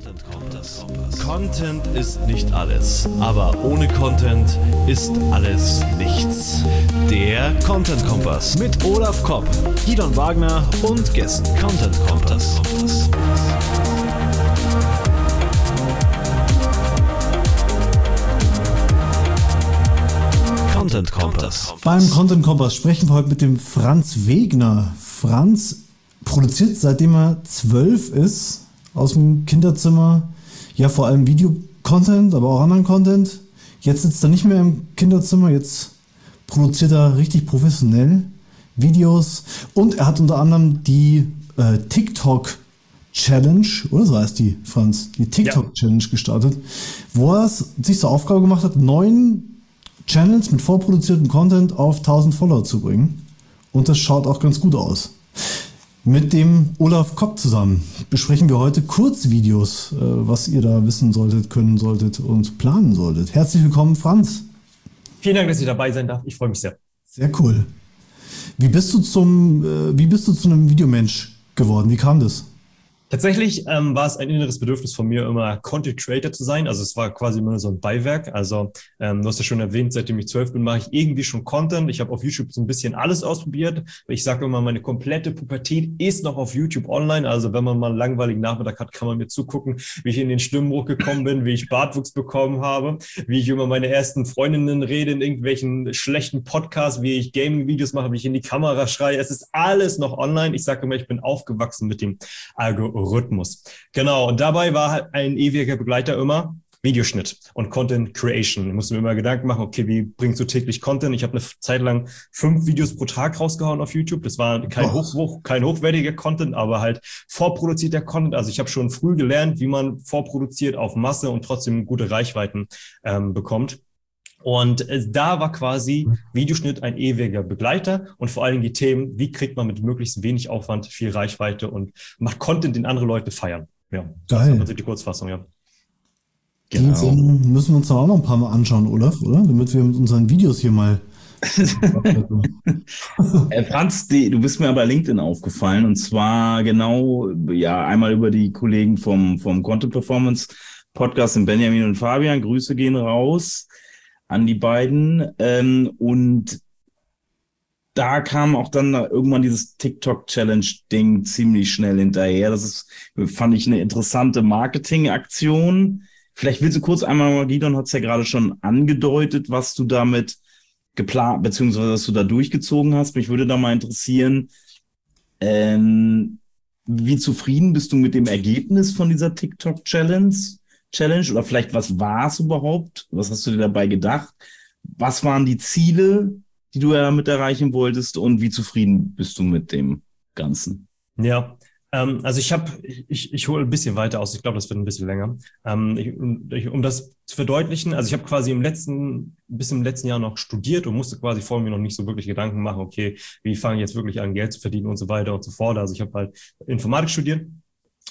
Content Kompass. Content ist nicht alles, aber ohne Content ist alles nichts. Der Content Kompass mit Olaf Kopp, Gidon Wagner und Gästen. Content Kompass. Content Kompass. Beim Content Kompass sprechen wir heute mit dem Franz Wegner. Franz produziert seitdem er zwölf ist aus dem Kinderzimmer ja vor allem Videocontent, aber auch anderen Content. Jetzt sitzt er nicht mehr im Kinderzimmer, jetzt produziert er richtig professionell Videos und er hat unter anderem die äh, TikTok Challenge, oder so heißt die, Franz, die TikTok ja. Challenge gestartet, wo er sich zur Aufgabe gemacht hat, neun Channels mit vorproduziertem Content auf 1000 Follower zu bringen. Und das schaut auch ganz gut aus. Mit dem Olaf Kopp zusammen besprechen wir heute Kurzvideos, äh, was ihr da wissen solltet, können solltet und planen solltet. Herzlich willkommen, Franz. Vielen Dank, dass ich dabei sein darf. Ich freue mich sehr. Sehr cool. Wie bist du zum, äh, wie bist du zu einem Videomensch geworden? Wie kam das? Tatsächlich ähm, war es ein inneres Bedürfnis von mir, immer Content Creator zu sein. Also es war quasi immer so ein Beiwerk. Also ähm, du hast ja schon erwähnt, seitdem ich zwölf bin, mache ich irgendwie schon Content. Ich habe auf YouTube so ein bisschen alles ausprobiert. Ich sage immer, meine komplette Pubertät ist noch auf YouTube online. Also wenn man mal einen langweiligen Nachmittag hat, kann man mir zugucken, wie ich in den Stimmbruch gekommen bin, wie ich Bartwuchs bekommen habe, wie ich über meine ersten Freundinnen rede in irgendwelchen schlechten Podcasts, wie ich Gaming-Videos mache, wie ich in die Kamera schreie. Es ist alles noch online. Ich sage immer, ich bin aufgewachsen mit dem Algorithmus. Rhythmus. Genau, und dabei war halt ein ewiger Begleiter immer Videoschnitt und Content Creation. Ich musste mir immer Gedanken machen, okay, wie bringst du täglich Content? Ich habe eine Zeit lang fünf Videos pro Tag rausgehauen auf YouTube. Das war kein, hoch, hoch, kein hochwertiger Content, aber halt vorproduzierter Content. Also ich habe schon früh gelernt, wie man vorproduziert auf Masse und trotzdem gute Reichweiten ähm, bekommt. Und äh, da war quasi Videoschnitt ein ewiger Begleiter und vor allem die Themen, wie kriegt man mit möglichst wenig Aufwand viel Reichweite und macht Content, den andere Leute feiern. Ja, Geil. Das ist die Kurzfassung, ja. Genau. Den müssen wir uns auch noch ein paar Mal anschauen, Olaf, oder? Damit wir mit unseren Videos hier mal. äh, Franz, die, du bist mir aber LinkedIn aufgefallen und zwar genau, ja, einmal über die Kollegen vom, vom Content Performance Podcast in Benjamin und Fabian. Grüße gehen raus an die beiden. Ähm, und da kam auch dann irgendwann dieses TikTok-Challenge-Ding ziemlich schnell hinterher. Das ist, fand ich, eine interessante Marketing-Aktion. Vielleicht willst du kurz einmal, Gidon hat es ja gerade schon angedeutet, was du damit geplant, beziehungsweise was du da durchgezogen hast. Mich würde da mal interessieren, ähm, wie zufrieden bist du mit dem Ergebnis von dieser TikTok-Challenge? Challenge oder vielleicht was war es überhaupt? Was hast du dir dabei gedacht? Was waren die Ziele, die du damit erreichen wolltest und wie zufrieden bist du mit dem Ganzen? Ja, ähm, also ich habe, ich, ich hole ein bisschen weiter aus. Ich glaube, das wird ein bisschen länger. Ähm, ich, ich, um das zu verdeutlichen, also ich habe quasi im letzten, bis im letzten Jahr noch studiert und musste quasi vor mir noch nicht so wirklich Gedanken machen, okay, wie fange ich jetzt wirklich an, Geld zu verdienen und so weiter und so fort. Also ich habe halt Informatik studiert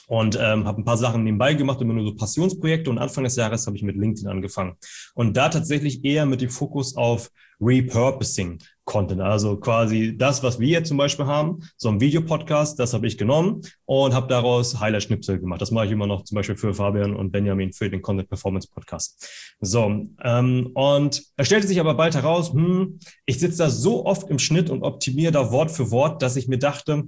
und ähm, habe ein paar Sachen nebenbei gemacht, immer nur so Passionsprojekte und Anfang des Jahres habe ich mit LinkedIn angefangen und da tatsächlich eher mit dem Fokus auf Repurposing Content, also quasi das, was wir jetzt zum Beispiel haben, so ein Videopodcast, das habe ich genommen und habe daraus Highlight-Schnipsel gemacht. Das mache ich immer noch zum Beispiel für Fabian und Benjamin für den Content Performance Podcast. So, ähm, und es stellte sich aber bald heraus, hm, ich sitze da so oft im Schnitt und optimiere da Wort für Wort, dass ich mir dachte,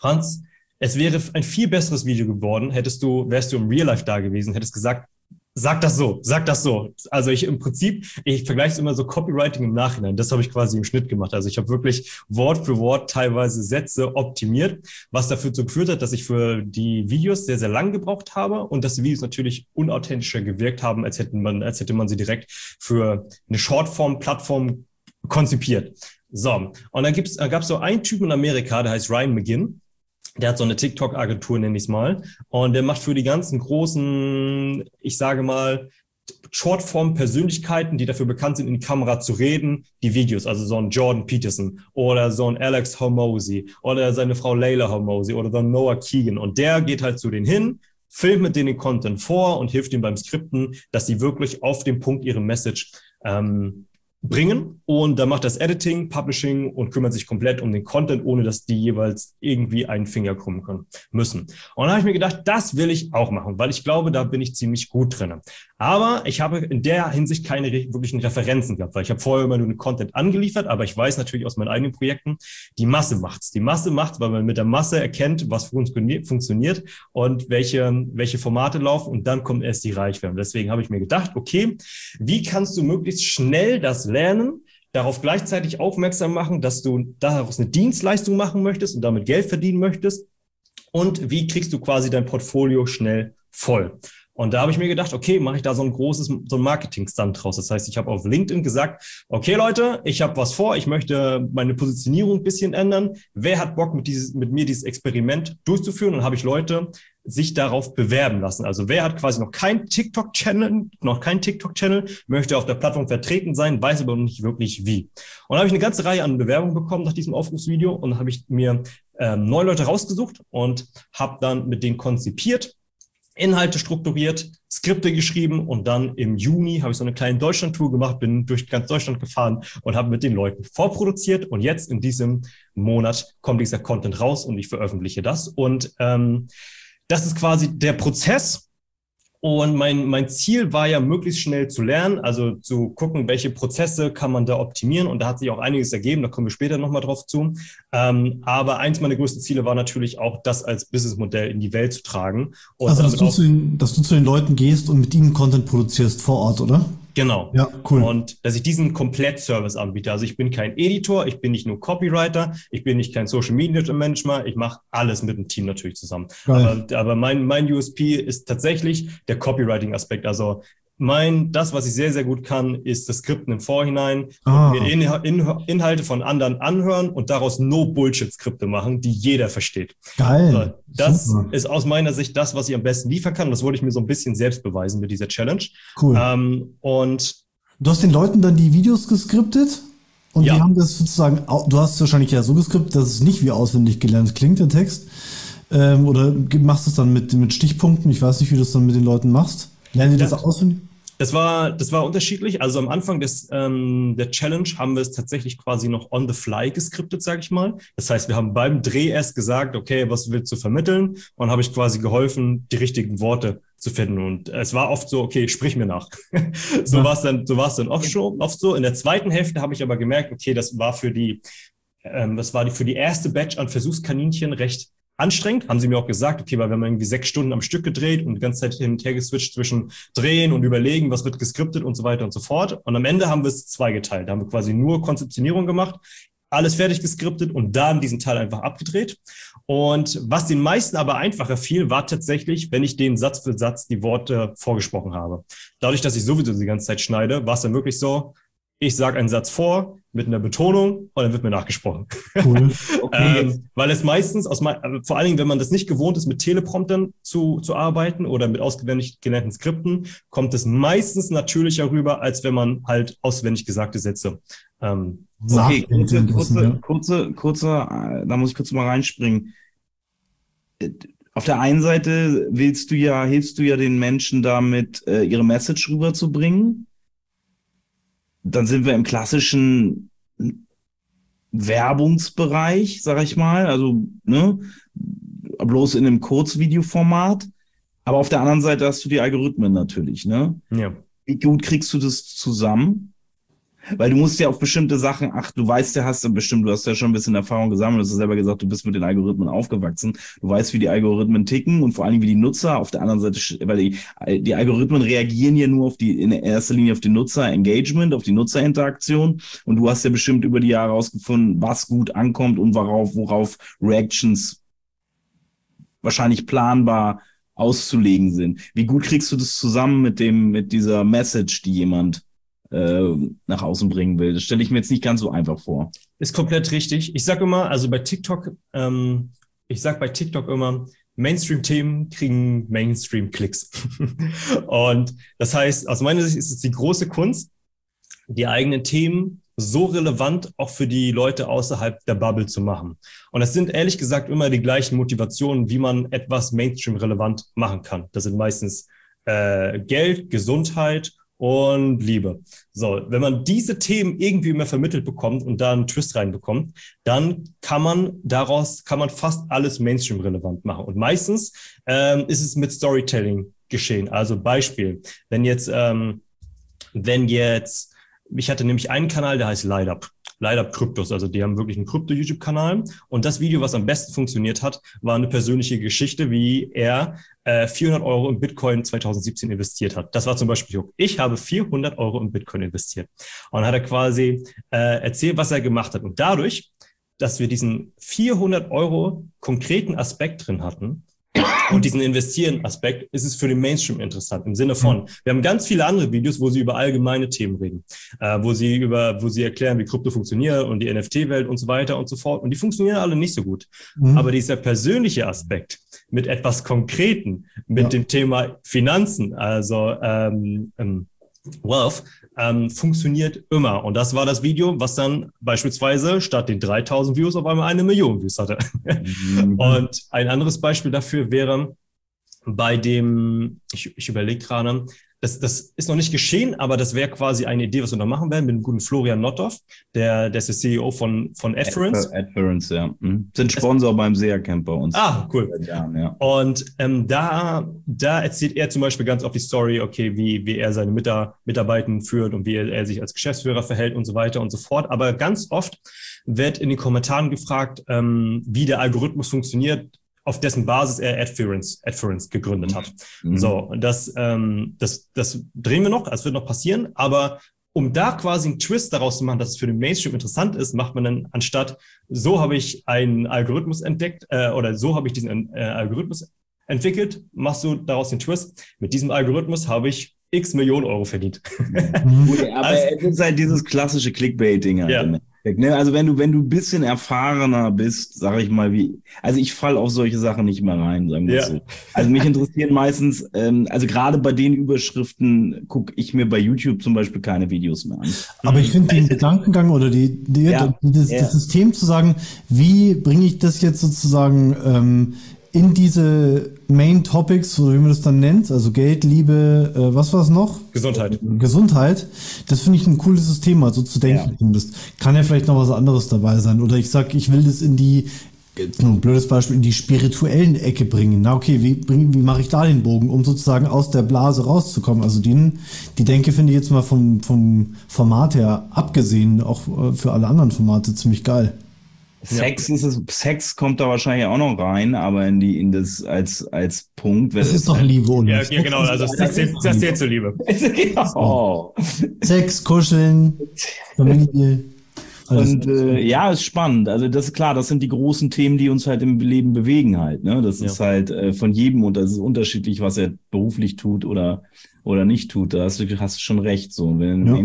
Franz, es wäre ein viel besseres Video geworden, hättest du, wärst du im Real Life da gewesen, hättest gesagt, sag das so, sag das so. Also ich im Prinzip, ich vergleiche es immer so Copywriting im Nachhinein. Das habe ich quasi im Schnitt gemacht. Also ich habe wirklich Wort für Wort teilweise Sätze optimiert, was dafür so geführt hat, dass ich für die Videos sehr, sehr lang gebraucht habe und dass die Videos natürlich unauthentischer gewirkt haben, als hätten man, als hätte man sie direkt für eine Shortform-Plattform konzipiert. So, und dann gibt's, gab es so einen Typen in Amerika, der heißt Ryan McGinn der hat so eine TikTok-Agentur, nenne ich es mal. Und der macht für die ganzen großen, ich sage mal, Shortform-Persönlichkeiten, die dafür bekannt sind, in die Kamera zu reden, die Videos. Also so ein Jordan Peterson oder so ein Alex Hormozy oder seine Frau Layla Hormozy oder so ein Noah Keegan. Und der geht halt zu denen hin, filmt mit denen den Content vor und hilft ihnen beim Skripten, dass sie wirklich auf dem Punkt ihre Message ähm, bringen und dann macht das Editing, Publishing und kümmert sich komplett um den Content, ohne dass die jeweils irgendwie einen Finger krummen können, müssen. Und dann habe ich mir gedacht, das will ich auch machen, weil ich glaube, da bin ich ziemlich gut drin. Aber ich habe in der Hinsicht keine wirklichen Referenzen gehabt, weil ich habe vorher immer nur den Content angeliefert, aber ich weiß natürlich aus meinen eigenen Projekten, die Masse macht's. Die Masse macht's, weil man mit der Masse erkennt, was funktioniert und welche, welche Formate laufen und dann kommt erst die Reichweite. Deswegen habe ich mir gedacht, okay, wie kannst du möglichst schnell das lernen, darauf gleichzeitig aufmerksam machen, dass du daraus eine Dienstleistung machen möchtest und damit Geld verdienen möchtest. Und wie kriegst du quasi dein Portfolio schnell voll? Und da habe ich mir gedacht, okay, mache ich da so ein großes, so ein Marketing-Stunt draus. Das heißt, ich habe auf LinkedIn gesagt, okay Leute, ich habe was vor, ich möchte meine Positionierung ein bisschen ändern. Wer hat Bock, mit, dieses, mit mir dieses Experiment durchzuführen? Und habe ich Leute sich darauf bewerben lassen. Also wer hat quasi noch kein TikTok-Channel, noch kein TikTok-Channel, möchte auf der Plattform vertreten sein, weiß aber nicht wirklich wie. Und da habe ich eine ganze Reihe an Bewerbungen bekommen nach diesem Aufrufsvideo und habe ich mir ähm, neun Leute rausgesucht und habe dann mit denen konzipiert Inhalte strukturiert, Skripte geschrieben und dann im Juni habe ich so eine kleine Deutschland-Tour gemacht, bin durch ganz Deutschland gefahren und habe mit den Leuten vorproduziert und jetzt in diesem Monat kommt dieser Content raus und ich veröffentliche das und ähm, das ist quasi der Prozess, und mein, mein Ziel war ja, möglichst schnell zu lernen, also zu gucken, welche Prozesse kann man da optimieren. Und da hat sich auch einiges ergeben, da kommen wir später nochmal drauf zu. Ähm, aber eins meiner größten Ziele war natürlich auch, das als Businessmodell in die Welt zu tragen. Und also, dass du, zu den, dass du zu den Leuten gehst und mit ihnen Content produzierst vor Ort, oder? Genau. Ja, cool. Und dass ich diesen Komplettservice anbiete. Also ich bin kein Editor, ich bin nicht nur Copywriter, ich bin nicht kein Social Media Manager, ich mache alles mit dem Team natürlich zusammen. Aber, aber, mein, mein USP ist tatsächlich der Copywriting-Aspekt. Also mein, das, was ich sehr, sehr gut kann, ist das Skripten im Vorhinein, ah. mir In In Inhalte von anderen anhören und daraus No-Bullshit-Skripte machen, die jeder versteht. Geil. Das Super. ist aus meiner Sicht das, was ich am besten liefern kann. Das wollte ich mir so ein bisschen selbst beweisen mit dieser Challenge. Cool. Ähm, und du hast den Leuten dann die Videos geskriptet? Und ja. die haben das sozusagen, du hast es wahrscheinlich ja so geskriptet, dass es nicht wie auswendig gelernt klingt, der Text. Ähm, oder machst du es dann mit, mit Stichpunkten? Ich weiß nicht, wie du es dann mit den Leuten machst. Lernen die das, das auswendig? Das war, das war unterschiedlich. Also am Anfang des, ähm, der Challenge haben wir es tatsächlich quasi noch on the fly geskriptet, sage ich mal. Das heißt, wir haben beim Dreh erst gesagt, okay, was willst du vermitteln? Und habe ich quasi geholfen, die richtigen Worte zu finden. Und es war oft so, okay, sprich mir nach. so ja. war es dann, so war es dann oft, schon, oft so. In der zweiten Hälfte habe ich aber gemerkt, okay, das war für die, ähm, das war die, für die erste Batch an Versuchskaninchen recht anstrengend, haben sie mir auch gesagt, okay, weil wir haben irgendwie sechs Stunden am Stück gedreht und die ganze Zeit hin und her geswitcht zwischen drehen und überlegen, was wird geskriptet und so weiter und so fort. Und am Ende haben wir es zweigeteilt. Da haben wir quasi nur Konzeptionierung gemacht, alles fertig geskriptet und dann diesen Teil einfach abgedreht. Und was den meisten aber einfacher fiel, war tatsächlich, wenn ich den Satz für Satz die Worte vorgesprochen habe. Dadurch, dass ich sowieso die ganze Zeit schneide, war es dann wirklich so, ich sage einen Satz vor mit einer Betonung und dann wird mir nachgesprochen. Cool. Okay. ähm, weil es meistens, aus mein, also vor allen Dingen, wenn man das nicht gewohnt ist, mit Telepromptern zu, zu arbeiten oder mit auswendig gelernten Skripten, kommt es meistens natürlicher rüber, als wenn man halt auswendig gesagte Sätze ähm, Okay, kurze, kurze, kurze, kurze, äh, da muss ich kurz mal reinspringen. Äh, auf der einen Seite willst du ja, hilfst du ja den Menschen damit, äh, ihre Message rüberzubringen dann sind wir im klassischen Werbungsbereich, sag ich mal, also ne, bloß in einem Kurzvideoformat. Aber auf der anderen Seite hast du die Algorithmen natürlich, ne? Ja. Wie gut kriegst du das zusammen? Weil du musst ja auf bestimmte Sachen ach, Du weißt ja, hast du bestimmt, du hast ja schon ein bisschen Erfahrung gesammelt. Du hast ja selber gesagt, du bist mit den Algorithmen aufgewachsen. Du weißt, wie die Algorithmen ticken und vor allem, wie die Nutzer auf der anderen Seite, weil die, die Algorithmen reagieren ja nur auf die, in erster Linie auf die Nutzer-Engagement, auf die Nutzerinteraktion. Und du hast ja bestimmt über die Jahre herausgefunden, was gut ankommt und worauf, worauf Reactions wahrscheinlich planbar auszulegen sind. Wie gut kriegst du das zusammen mit dem, mit dieser Message, die jemand nach außen bringen will. Das stelle ich mir jetzt nicht ganz so einfach vor. Ist komplett richtig. Ich sage immer, also bei TikTok, ähm, ich sage bei TikTok immer, Mainstream-Themen kriegen Mainstream-Klicks. und das heißt, aus meiner Sicht ist es die große Kunst, die eigenen Themen so relevant auch für die Leute außerhalb der Bubble zu machen. Und das sind ehrlich gesagt immer die gleichen Motivationen, wie man etwas Mainstream relevant machen kann. Das sind meistens äh, Geld, Gesundheit und Liebe. So, wenn man diese Themen irgendwie mehr vermittelt bekommt und da einen Twist reinbekommt, dann kann man daraus, kann man fast alles Mainstream-relevant machen. Und meistens ähm, ist es mit Storytelling geschehen. Also Beispiel, wenn jetzt, ähm, wenn jetzt, ich hatte nämlich einen Kanal, der heißt Light Up leider Kryptos. Also die haben wirklich einen Krypto-YouTube-Kanal. Und das Video, was am besten funktioniert hat, war eine persönliche Geschichte, wie er äh, 400 Euro in Bitcoin 2017 investiert hat. Das war zum Beispiel, ich habe 400 Euro in Bitcoin investiert. Und dann hat er quasi äh, erzählt, was er gemacht hat. Und dadurch, dass wir diesen 400 Euro konkreten Aspekt drin hatten, und diesen Investieren-Aspekt ist es für den Mainstream interessant im Sinne von, wir haben ganz viele andere Videos, wo sie über allgemeine Themen reden, äh, wo sie über, wo sie erklären, wie Krypto funktioniert und die NFT-Welt und so weiter und so fort. Und die funktionieren alle nicht so gut. Mhm. Aber dieser persönliche Aspekt mit etwas Konkreten, mit ja. dem Thema Finanzen, also ähm, ähm, Wealth, ähm, funktioniert immer. Und das war das Video, was dann beispielsweise statt den 3000 Views auf einmal eine Million Views hatte. Mhm. Und ein anderes Beispiel dafür wäre bei dem, ich, ich überlege gerade, das, das ist noch nicht geschehen, aber das wäre quasi eine Idee, was wir noch machen werden mit dem guten Florian Nottoff, der, der ist der CEO von, von Adference. Adference, ja. Mhm. Sind Sponsor beim SEA Camp bei uns. Ah, cool. Jahren, ja. Und ähm, da, da erzählt er zum Beispiel ganz oft die Story, okay, wie, wie er seine Mitarbeiter führt und wie er, er sich als Geschäftsführer verhält und so weiter und so fort. Aber ganz oft wird in den Kommentaren gefragt, ähm, wie der Algorithmus funktioniert, auf dessen Basis er Adference, Adference gegründet hat. Mhm. So, das, ähm, das, das drehen wir noch, es wird noch passieren, aber um da quasi einen Twist daraus zu machen, dass es für den Mainstream interessant ist, macht man dann anstatt, so habe ich einen Algorithmus entdeckt äh, oder so habe ich diesen äh, Algorithmus entwickelt, machst du daraus den Twist. Mit diesem Algorithmus habe ich x Millionen Euro verdient. Mhm. aber also, es ist halt dieses klassische Clickbaiting. Halt, ja. Ne? Also wenn du, wenn du ein bisschen erfahrener bist, sage ich mal, wie, also ich falle auf solche Sachen nicht mehr rein, sagen wir ja. so. Also mich interessieren meistens, ähm, also gerade bei den Überschriften gucke ich mir bei YouTube zum Beispiel keine Videos mehr an. Aber ich finde den Gedankengang oder die, die, ja. das, das System zu sagen, wie bringe ich das jetzt sozusagen ähm, in diese Main Topics, oder wie man das dann nennt, also Geld, Liebe, äh, was war es noch? Gesundheit. Gesundheit. Das finde ich ein cooles System, mal so zu denken. Ja. Kann ja vielleicht noch was anderes dabei sein. Oder ich sag, ich will das in die, nur ein blödes Beispiel, in die spirituellen Ecke bringen. Na okay, wie, bring, wie mache ich da den Bogen, um sozusagen aus der Blase rauszukommen? Also die, die Denke finde ich jetzt mal vom, vom Format her abgesehen, auch äh, für alle anderen Formate ziemlich geil. Sex ja. ist es, Sex kommt da wahrscheinlich auch noch rein, aber in die, in das als, als Punkt. Das ist doch halt Liebe und Ja, ja genau, also das, das, das, das zählt zur Liebe. genau. Sex, Kuscheln, Familie. Und äh, ja, ist spannend. Also das ist klar, das sind die großen Themen, die uns halt im Leben bewegen halt. Ne? Das ja. ist halt äh, von jedem und das ist unterschiedlich, was er beruflich tut oder oder nicht tut. Da hast du, hast du schon recht. So, wenn ja.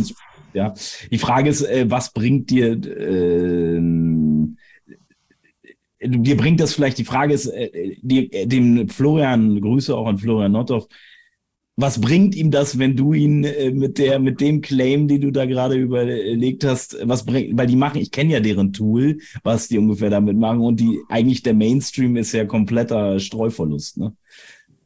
ja. Die Frage ist, äh, was bringt dir äh, dir bringt das vielleicht, die Frage ist, äh, die, äh, dem Florian, Grüße auch an Florian Nottoff, was bringt ihm das, wenn du ihn äh, mit der, mit dem Claim, den du da gerade überlegt hast, was bringt, weil die machen, ich kenne ja deren Tool, was die ungefähr damit machen und die, eigentlich der Mainstream ist ja kompletter Streuverlust, ne?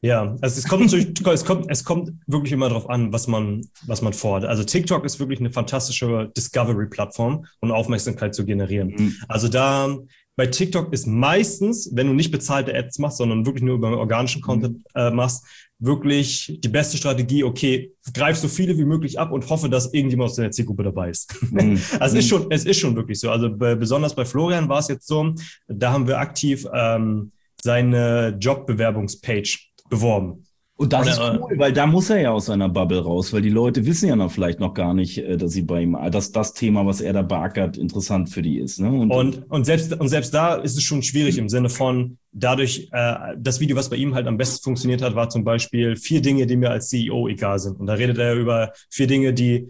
Ja, also es kommt natürlich, es kommt, es kommt wirklich immer darauf an, was man, was man fordert. Also TikTok ist wirklich eine fantastische Discovery-Plattform, um Aufmerksamkeit zu generieren. Mhm. Also da, bei TikTok ist meistens, wenn du nicht bezahlte Ads machst, sondern wirklich nur über organischen Content mhm. äh, machst, wirklich die beste Strategie, okay, greif so viele wie möglich ab und hoffe, dass irgendjemand aus der Zielgruppe dabei ist. Mhm. also es ist schon, es ist schon wirklich so. Also bei, besonders bei Florian war es jetzt so, da haben wir aktiv ähm, seine Jobbewerbungspage beworben. Und das Oder, ist cool, weil da muss er ja aus seiner Bubble raus, weil die Leute wissen ja noch vielleicht noch gar nicht, äh, dass sie bei ihm, dass das Thema, was er da beackert, interessant für die ist. Ne? Und, und, und, selbst, und selbst da ist es schon schwierig im Sinne von, dadurch, äh, das Video, was bei ihm halt am besten funktioniert hat, war zum Beispiel vier Dinge, die mir als CEO egal sind. Und da redet er über vier Dinge, die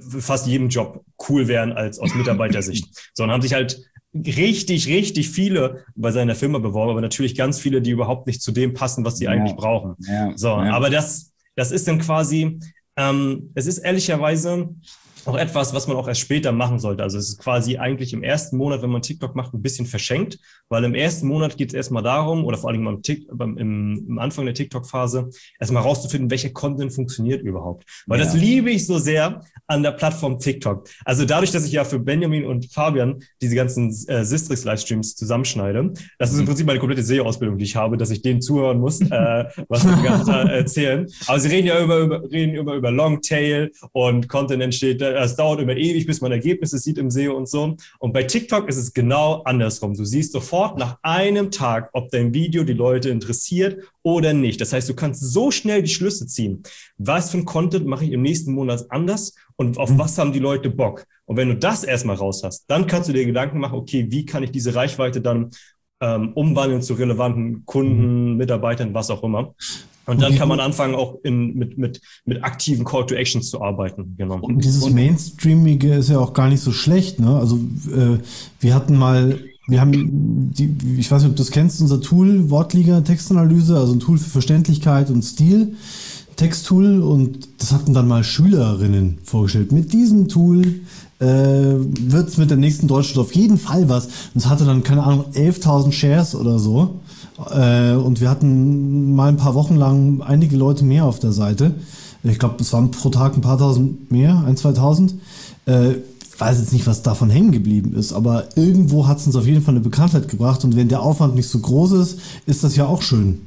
fast jedem Job cool wären als aus Mitarbeitersicht. so, und haben sich halt richtig, richtig viele bei seiner Firma beworben, aber natürlich ganz viele, die überhaupt nicht zu dem passen, was sie ja. eigentlich brauchen. Ja. So, ja. aber das, das ist dann quasi, ähm, es ist ehrlicherweise, auch etwas, was man auch erst später machen sollte. Also es ist quasi eigentlich im ersten Monat, wenn man TikTok macht, ein bisschen verschenkt, weil im ersten Monat geht es erstmal darum, oder vor allem beim Tick, beim, im, im Anfang der TikTok-Phase, erstmal rauszufinden, welcher Content funktioniert überhaupt. Weil ja. das liebe ich so sehr an der Plattform TikTok. Also dadurch, dass ich ja für Benjamin und Fabian diese ganzen äh, Sistrix-Livestreams zusammenschneide, das ist im mhm. Prinzip meine komplette SEO-Ausbildung, die ich habe, dass ich denen zuhören muss, äh, was sie die ganze Zeit erzählen. Aber sie reden ja über, über, reden über, über Longtail und Content entsteht, es dauert immer ewig, bis man Ergebnisse sieht im SEO und so. Und bei TikTok ist es genau andersrum. Du siehst sofort nach einem Tag, ob dein Video die Leute interessiert oder nicht. Das heißt, du kannst so schnell die Schlüsse ziehen. Was für ein Content mache ich im nächsten Monat anders und auf mhm. was haben die Leute Bock? Und wenn du das erstmal raus hast, dann kannst du dir Gedanken machen, okay, wie kann ich diese Reichweite dann ähm, umwandeln zu relevanten Kunden, mhm. Mitarbeitern, was auch immer. Und dann kann man anfangen, auch in, mit, mit, mit aktiven Call to Actions zu arbeiten. Genau. Und dieses Mainstreamige ist ja auch gar nicht so schlecht. Ne? Also äh, wir hatten mal, wir haben, die, ich weiß nicht, ob du das kennst, unser Tool, Wortliga Textanalyse, also ein Tool für Verständlichkeit und Stil, Texttool. Und das hatten dann mal Schülerinnen vorgestellt. Mit diesem Tool äh, wird es mit der nächsten Deutschen auf jeden Fall was. Und es hatte dann, keine Ahnung, 11.000 Shares oder so. Äh, und wir hatten mal ein paar Wochen lang einige Leute mehr auf der Seite. Ich glaube, es waren pro Tag ein paar tausend mehr, ein, zwei tausend. Äh, ich weiß jetzt nicht, was davon hängen geblieben ist, aber irgendwo hat es uns auf jeden Fall eine Bekanntheit gebracht. Und wenn der Aufwand nicht so groß ist, ist das ja auch schön.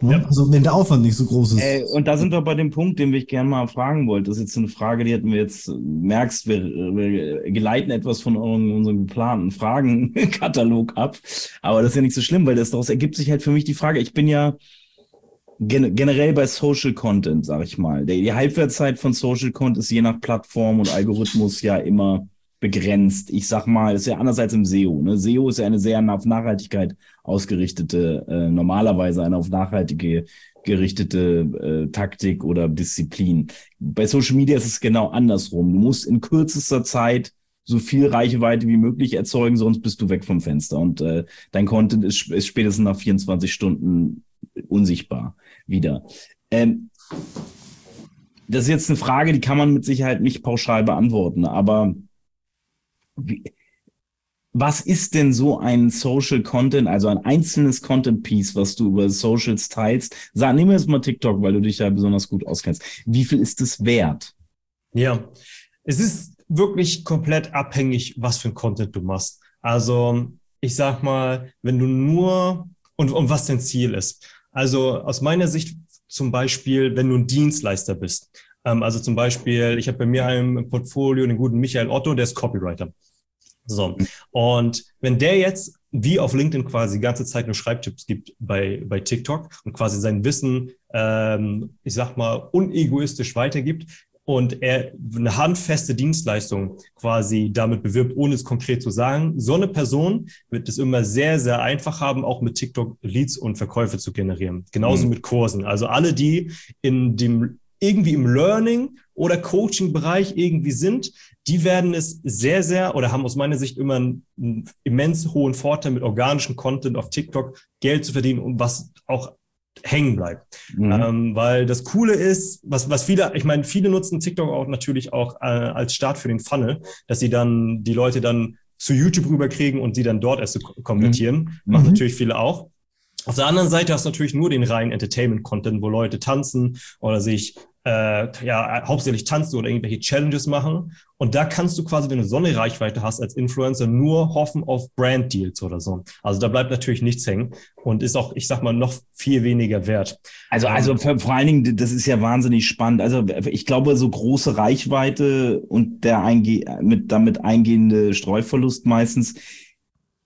Ne? Ja. Also wenn der Aufwand nicht so groß ist. Äh, und da sind wir bei dem Punkt, den ich gerne mal fragen wollte. Das ist jetzt eine Frage, die hätten wir jetzt, merkst, wir, wir geleiten etwas von unserem geplanten Fragenkatalog ab. Aber das ist ja nicht so schlimm, weil das daraus ergibt sich halt für mich die Frage, ich bin ja gen generell bei Social Content, sag ich mal. Die, die Halbwertszeit von Social Content ist je nach Plattform und Algorithmus ja immer begrenzt. Ich sag mal, das ist ja anders als im SEO. Ne? SEO ist ja eine sehr auf Nachhaltigkeit ausgerichtete, äh, normalerweise eine auf nachhaltige gerichtete äh, Taktik oder Disziplin. Bei Social Media ist es genau andersrum. Du musst in kürzester Zeit so viel Reichweite wie möglich erzeugen, sonst bist du weg vom Fenster und äh, dein Content ist, ist spätestens nach 24 Stunden unsichtbar wieder. Ähm, das ist jetzt eine Frage, die kann man mit Sicherheit nicht pauschal beantworten, aber wie, was ist denn so ein Social Content, also ein einzelnes Content Piece, was du über Socials teilst? Sag, nehmen wir jetzt mal TikTok, weil du dich ja besonders gut auskennst. Wie viel ist es wert? Ja, es ist wirklich komplett abhängig, was für ein Content du machst. Also, ich sag mal, wenn du nur und, und was dein Ziel ist. Also aus meiner Sicht zum Beispiel, wenn du ein Dienstleister bist. Ähm, also zum Beispiel, ich habe bei mir im Portfolio den guten Michael Otto, der ist Copywriter. So. Und wenn der jetzt wie auf LinkedIn quasi die ganze Zeit nur Schreibtipps gibt bei, bei TikTok und quasi sein Wissen, ähm, ich sag mal, unegoistisch weitergibt und er eine handfeste Dienstleistung quasi damit bewirbt, ohne es konkret zu sagen, so eine Person wird es immer sehr, sehr einfach haben, auch mit TikTok Leads und Verkäufe zu generieren. Genauso mhm. mit Kursen. Also alle, die in dem irgendwie im Learning oder Coaching-Bereich irgendwie sind, die werden es sehr, sehr oder haben aus meiner Sicht immer einen, einen immens hohen Vorteil mit organischem Content auf TikTok Geld zu verdienen und was auch hängen bleibt. Mhm. Ähm, weil das Coole ist, was, was viele, ich meine, viele nutzen TikTok auch natürlich auch äh, als Start für den Funnel, dass sie dann die Leute dann zu YouTube rüberkriegen und sie dann dort erst konvertieren. Mhm. Machen mhm. natürlich viele auch. Auf der anderen Seite hast du natürlich nur den reinen Entertainment-Content, wo Leute tanzen oder sich äh, ja, hauptsächlich tanzen oder irgendwelche Challenges machen. Und da kannst du quasi, wenn du so eine Reichweite hast als Influencer, nur hoffen auf Brand-Deals oder so. Also da bleibt natürlich nichts hängen und ist auch, ich sag mal, noch viel weniger wert. Also, also für, vor allen Dingen, das ist ja wahnsinnig spannend. Also ich glaube, so große Reichweite und der einge mit damit eingehende Streuverlust meistens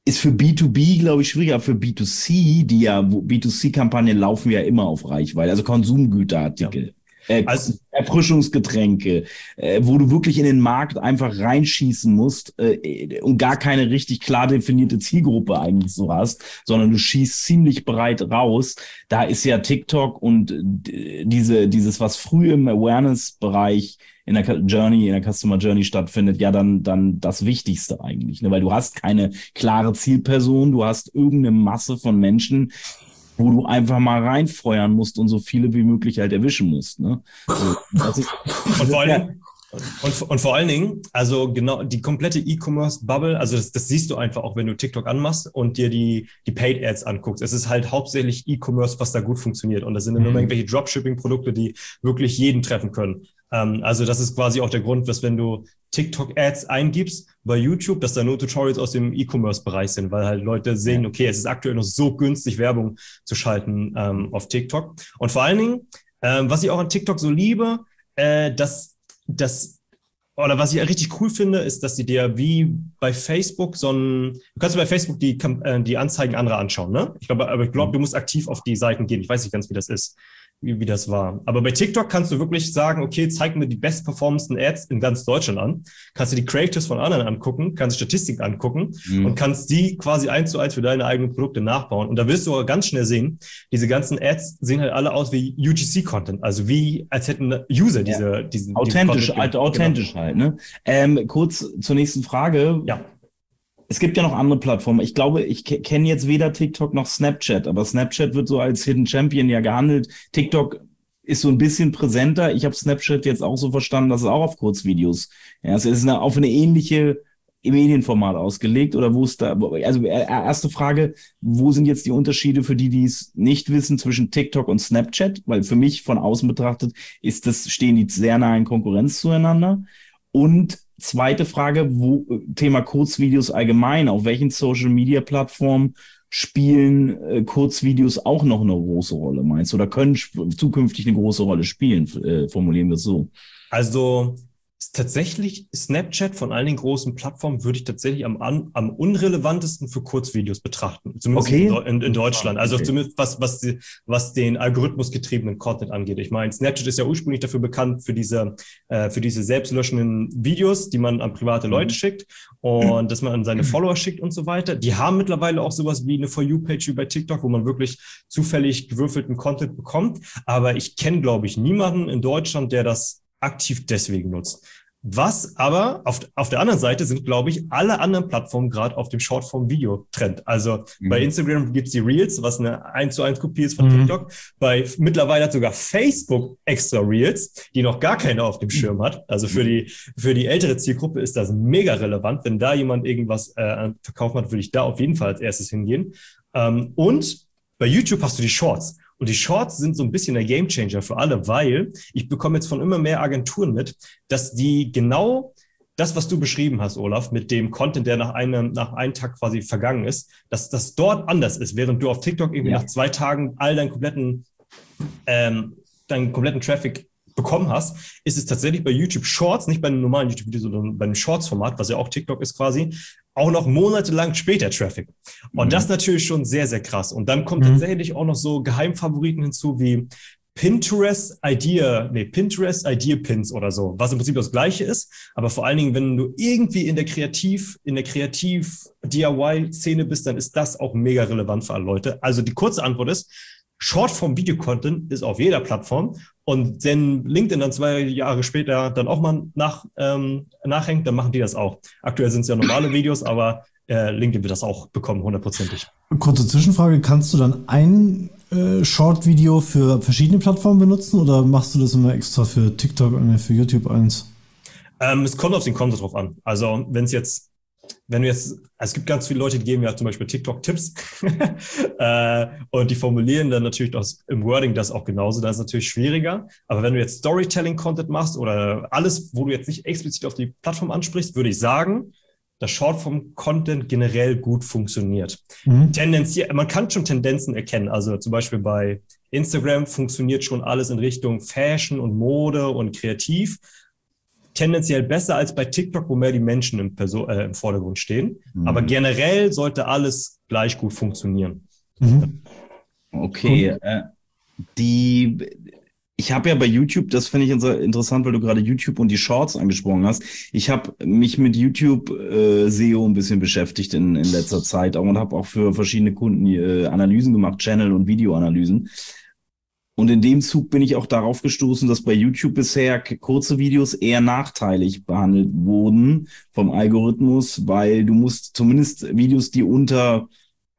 ist für B2B, glaube ich, schwieriger. Für B2C, die ja, B2C-Kampagnen laufen ja immer auf Reichweite, also Konsumgüterartikel. Ja äh, also, Erfrischungsgetränke, äh, wo du wirklich in den Markt einfach reinschießen musst äh, und gar keine richtig klar definierte Zielgruppe eigentlich so hast, sondern du schießt ziemlich breit raus. Da ist ja TikTok und diese, dieses, was früh im Awareness-Bereich in der Journey, in der Customer Journey stattfindet, ja dann, dann das Wichtigste eigentlich, ne? weil du hast keine klare Zielperson, du hast irgendeine Masse von Menschen, wo du einfach mal reinfeuern musst und so viele wie möglich halt erwischen musst. Ne? So, ist, und vor allem, Und, und vor allen Dingen, also genau die komplette E-Commerce-Bubble, also das, das siehst du einfach auch, wenn du TikTok anmachst und dir die, die Paid-Ads anguckst. Es ist halt hauptsächlich E-Commerce, was da gut funktioniert. Und das sind mhm. nur irgendwelche Dropshipping-Produkte, die wirklich jeden treffen können. Ähm, also das ist quasi auch der Grund, dass wenn du TikTok-Ads eingibst bei YouTube, dass da nur Tutorials aus dem E-Commerce-Bereich sind, weil halt Leute sehen, okay, es ist aktuell noch so günstig, Werbung zu schalten ähm, auf TikTok. Und vor allen Dingen, ähm, was ich auch an TikTok so liebe, äh, dass das oder was ich richtig cool finde, ist, dass sie dir wie bei Facebook so ein, du kannst bei Facebook die, äh, die Anzeigen anderer anschauen, ne? Ich glaube, aber ich glaube, du musst aktiv auf die Seiten gehen. Ich weiß nicht ganz, wie das ist wie, wie das war. Aber bei TikTok kannst du wirklich sagen, okay, zeig mir die best performenden Ads in ganz Deutschland an. Kannst du die Creators von anderen angucken, kannst Statistiken angucken mhm. und kannst die quasi eins zu eins für deine eigenen Produkte nachbauen. Und da wirst du aber ganz schnell sehen, diese ganzen Ads sehen halt alle aus wie UGC-Content, also wie als hätten User diese, ja. diesen. Authentisch, diesen authentisch genau. halt, ne? Ähm, kurz zur nächsten Frage. Ja. Es gibt ja noch andere Plattformen. Ich glaube, ich kenne jetzt weder TikTok noch Snapchat, aber Snapchat wird so als Hidden Champion ja gehandelt. TikTok ist so ein bisschen präsenter. Ich habe Snapchat jetzt auch so verstanden, dass es auch auf Kurzvideos. Ja, es ist eine, auf eine ähnliche Medienformat ausgelegt oder wo ist da, also äh, erste Frage, wo sind jetzt die Unterschiede für die, die es nicht wissen zwischen TikTok und Snapchat? Weil für mich von außen betrachtet ist das, stehen die sehr nah in Konkurrenz zueinander. Und Zweite Frage, wo, Thema Kurzvideos allgemein, auf welchen Social Media Plattformen spielen äh, Kurzvideos auch noch eine große Rolle, meinst du? Oder können zukünftig eine große Rolle spielen? Äh, formulieren wir es so. Also tatsächlich Snapchat von allen den großen Plattformen würde ich tatsächlich am, am unrelevantesten für Kurzvideos betrachten. Zumindest okay. in, in, Deutschland. Also okay. zumindest was, was, die, was den algorithmusgetriebenen Content angeht. Ich meine, Snapchat ist ja ursprünglich dafür bekannt für diese, äh, für diese selbstlöschenden Videos, die man an private mhm. Leute schickt und mhm. dass man an seine Follower schickt und so weiter. Die haben mittlerweile auch sowas wie eine For You-Page wie bei TikTok, wo man wirklich zufällig gewürfelten Content bekommt. Aber ich kenne, glaube ich, niemanden in Deutschland, der das aktiv deswegen nutzt. Was aber auf, auf der anderen Seite sind, glaube ich, alle anderen Plattformen gerade auf dem Shortform-Video-Trend. Also mhm. bei Instagram gibt's die Reels, was eine 1 zu 1 Kopie ist von mhm. TikTok. Bei mittlerweile hat sogar Facebook extra Reels, die noch gar keiner auf dem Schirm hat. Also für die, für die ältere Zielgruppe ist das mega relevant. Wenn da jemand irgendwas äh, verkaufen hat, würde ich da auf jeden Fall als erstes hingehen. Ähm, und bei YouTube hast du die Shorts. Und die Shorts sind so ein bisschen der Gamechanger für alle, weil ich bekomme jetzt von immer mehr Agenturen mit, dass die genau das, was du beschrieben hast, Olaf, mit dem Content, der nach einem, nach einem Tag quasi vergangen ist, dass das dort anders ist, während du auf TikTok irgendwie ja. nach zwei Tagen all deinen kompletten, ähm, deinen kompletten Traffic bekommen hast, ist es tatsächlich bei YouTube Shorts, nicht bei einem normalen YouTube-Video, sondern bei einem Shorts-Format, was ja auch TikTok ist quasi, auch noch monatelang später Traffic. Und mhm. das natürlich schon sehr, sehr krass. Und dann kommt mhm. tatsächlich auch noch so Geheimfavoriten hinzu wie Pinterest Idea, nee, Pinterest Idea Pins oder so, was im Prinzip das gleiche ist, aber vor allen Dingen, wenn du irgendwie in der Kreativ, in der Kreativ DIY Szene bist, dann ist das auch mega relevant für alle Leute. Also die kurze Antwort ist, Shortform Video Content ist auf jeder Plattform und wenn LinkedIn dann zwei Jahre später dann auch mal nach, ähm, nachhängt, dann machen die das auch. Aktuell sind es ja normale Videos, aber äh, LinkedIn wird das auch bekommen, hundertprozentig. Kurze Zwischenfrage, kannst du dann ein äh, Short-Video für verschiedene Plattformen benutzen oder machst du das immer extra für TikTok und für YouTube eins? Ähm, es kommt auf den Content drauf an. Also wenn es jetzt wenn du jetzt, also es gibt ganz viele Leute, die geben ja zum Beispiel TikTok-Tipps äh, und die formulieren dann natürlich das, im Wording das auch genauso, das ist natürlich schwieriger. Aber wenn du jetzt Storytelling-Content machst oder alles, wo du jetzt nicht explizit auf die Plattform ansprichst, würde ich sagen, dass Shortform-Content generell gut funktioniert. Mhm. Tendenziell, man kann schon Tendenzen erkennen. Also zum Beispiel bei Instagram funktioniert schon alles in Richtung Fashion und Mode und kreativ tendenziell besser als bei TikTok, wo mehr die Menschen im, Perso äh, im Vordergrund stehen. Mhm. Aber generell sollte alles gleich gut funktionieren. Mhm. Okay, äh, die ich habe ja bei YouTube, das finde ich interessant, weil du gerade YouTube und die Shorts angesprochen hast. Ich habe mich mit YouTube äh, SEO ein bisschen beschäftigt in, in letzter Zeit und habe auch für verschiedene Kunden äh, Analysen gemacht, Channel- und Videoanalysen. Und in dem Zug bin ich auch darauf gestoßen, dass bei YouTube bisher kurze Videos eher nachteilig behandelt wurden vom Algorithmus, weil du musst zumindest Videos, die unter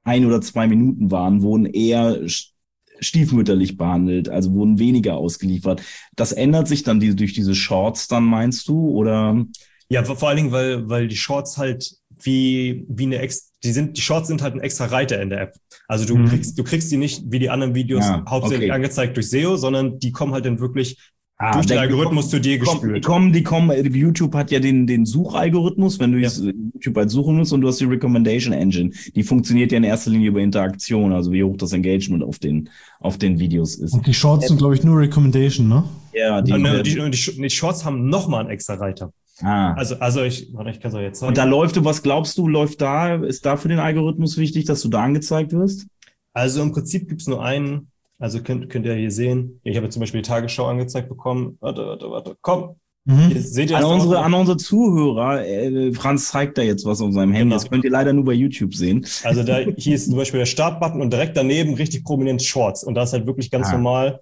ein oder zwei Minuten waren, wurden eher stiefmütterlich behandelt, also wurden weniger ausgeliefert. Das ändert sich dann die, durch diese Shorts dann, meinst du, oder? Ja, vor allen Dingen, weil, weil die Shorts halt wie, wie eine Ex, die sind, die Shorts sind halt ein extra Reiter in der App. Also du mhm. kriegst, du kriegst die nicht wie die anderen Videos ja, hauptsächlich okay. angezeigt durch SEO, sondern die kommen halt dann wirklich Ah, durch den Algorithmus zu dir gespült. Die kommen, die kommen, YouTube hat ja den, den Suchalgorithmus, wenn du ja. YouTube als Suchen nutzt und du hast die Recommendation Engine. Die funktioniert ja in erster Linie über Interaktion, also wie hoch das Engagement auf den, auf den Videos ist. Und die Shorts sind, glaube ich, nur Recommendation, ne? Ja, die, die, die, die, die Shorts haben nochmal einen extra Reiter. Ah. Also, also ich, ich kann es jetzt sagen. Und da läuft du, was glaubst du, läuft da, ist da für den Algorithmus wichtig, dass du da angezeigt wirst? Also im Prinzip gibt es nur einen, also könnt, könnt ihr hier sehen, ich habe zum Beispiel die Tagesschau angezeigt bekommen. Warte, warte, warte, komm. Mhm. Hier, seht ihr an, unsere, an unsere Zuhörer, äh, Franz zeigt da jetzt was auf seinem Handy, genau. das könnt ihr leider nur bei YouTube sehen. Also da, hier ist zum Beispiel der Startbutton und direkt daneben richtig prominent Shorts und da ist halt wirklich ganz ah. normal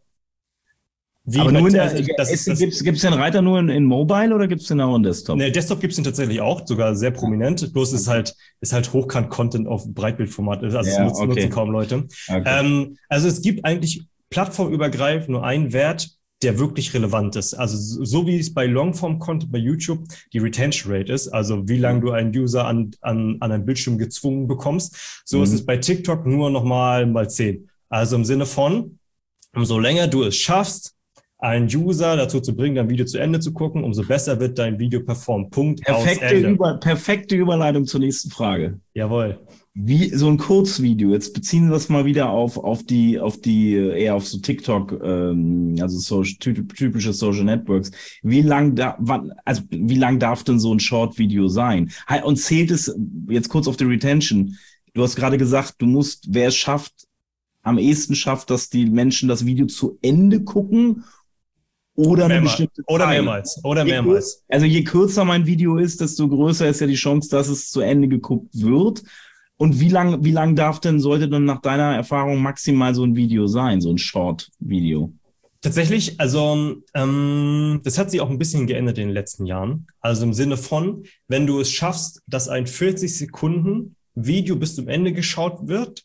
wie aber nur in der, also, gibt es den Reiter nur in, in Mobile oder gibt es den auch in Desktop? Ne, Desktop gibt es den tatsächlich auch, sogar sehr prominent. Bloß ist halt, ist halt Hochkant-Content auf Breitbildformat. Also ja, nutzen, okay. nutzen kaum Leute. Okay. Ähm, also es gibt eigentlich plattformübergreifend nur einen Wert, der wirklich relevant ist. Also so wie es bei Longform-Content bei YouTube die Retention Rate ist, also wie lange du einen User an, an, an einen Bildschirm gezwungen bekommst, so mhm. ist es bei TikTok nur nochmal mal zehn. Also im Sinne von, umso länger du es schaffst, einen User dazu zu bringen, dein Video zu Ende zu gucken, umso besser wird dein Video performen. Punkt. Perfekte, Über, perfekte Überleitung zur nächsten Frage. Jawohl. Wie so ein Kurzvideo. Jetzt beziehen wir das mal wieder auf auf die auf die eher auf so TikTok, ähm, also so typische Social Networks. Wie lang da, wann, also wie lang darf denn so ein Short-Video sein? Und zählt es jetzt kurz auf die Retention? Du hast gerade gesagt, du musst, wer es schafft, am ehesten schafft, dass die Menschen das Video zu Ende gucken oder eine bestimmte Oder mehrmals. Oder mehrmals. also je kürzer mein Video ist, desto größer ist ja die Chance, dass es zu Ende geguckt wird. Und wie lang, wie lang darf denn, sollte dann nach deiner Erfahrung maximal so ein Video sein, so ein Short-Video? Tatsächlich, also ähm, das hat sich auch ein bisschen geändert in den letzten Jahren. Also im Sinne von, wenn du es schaffst, dass ein 40 Sekunden Video bis zum Ende geschaut wird,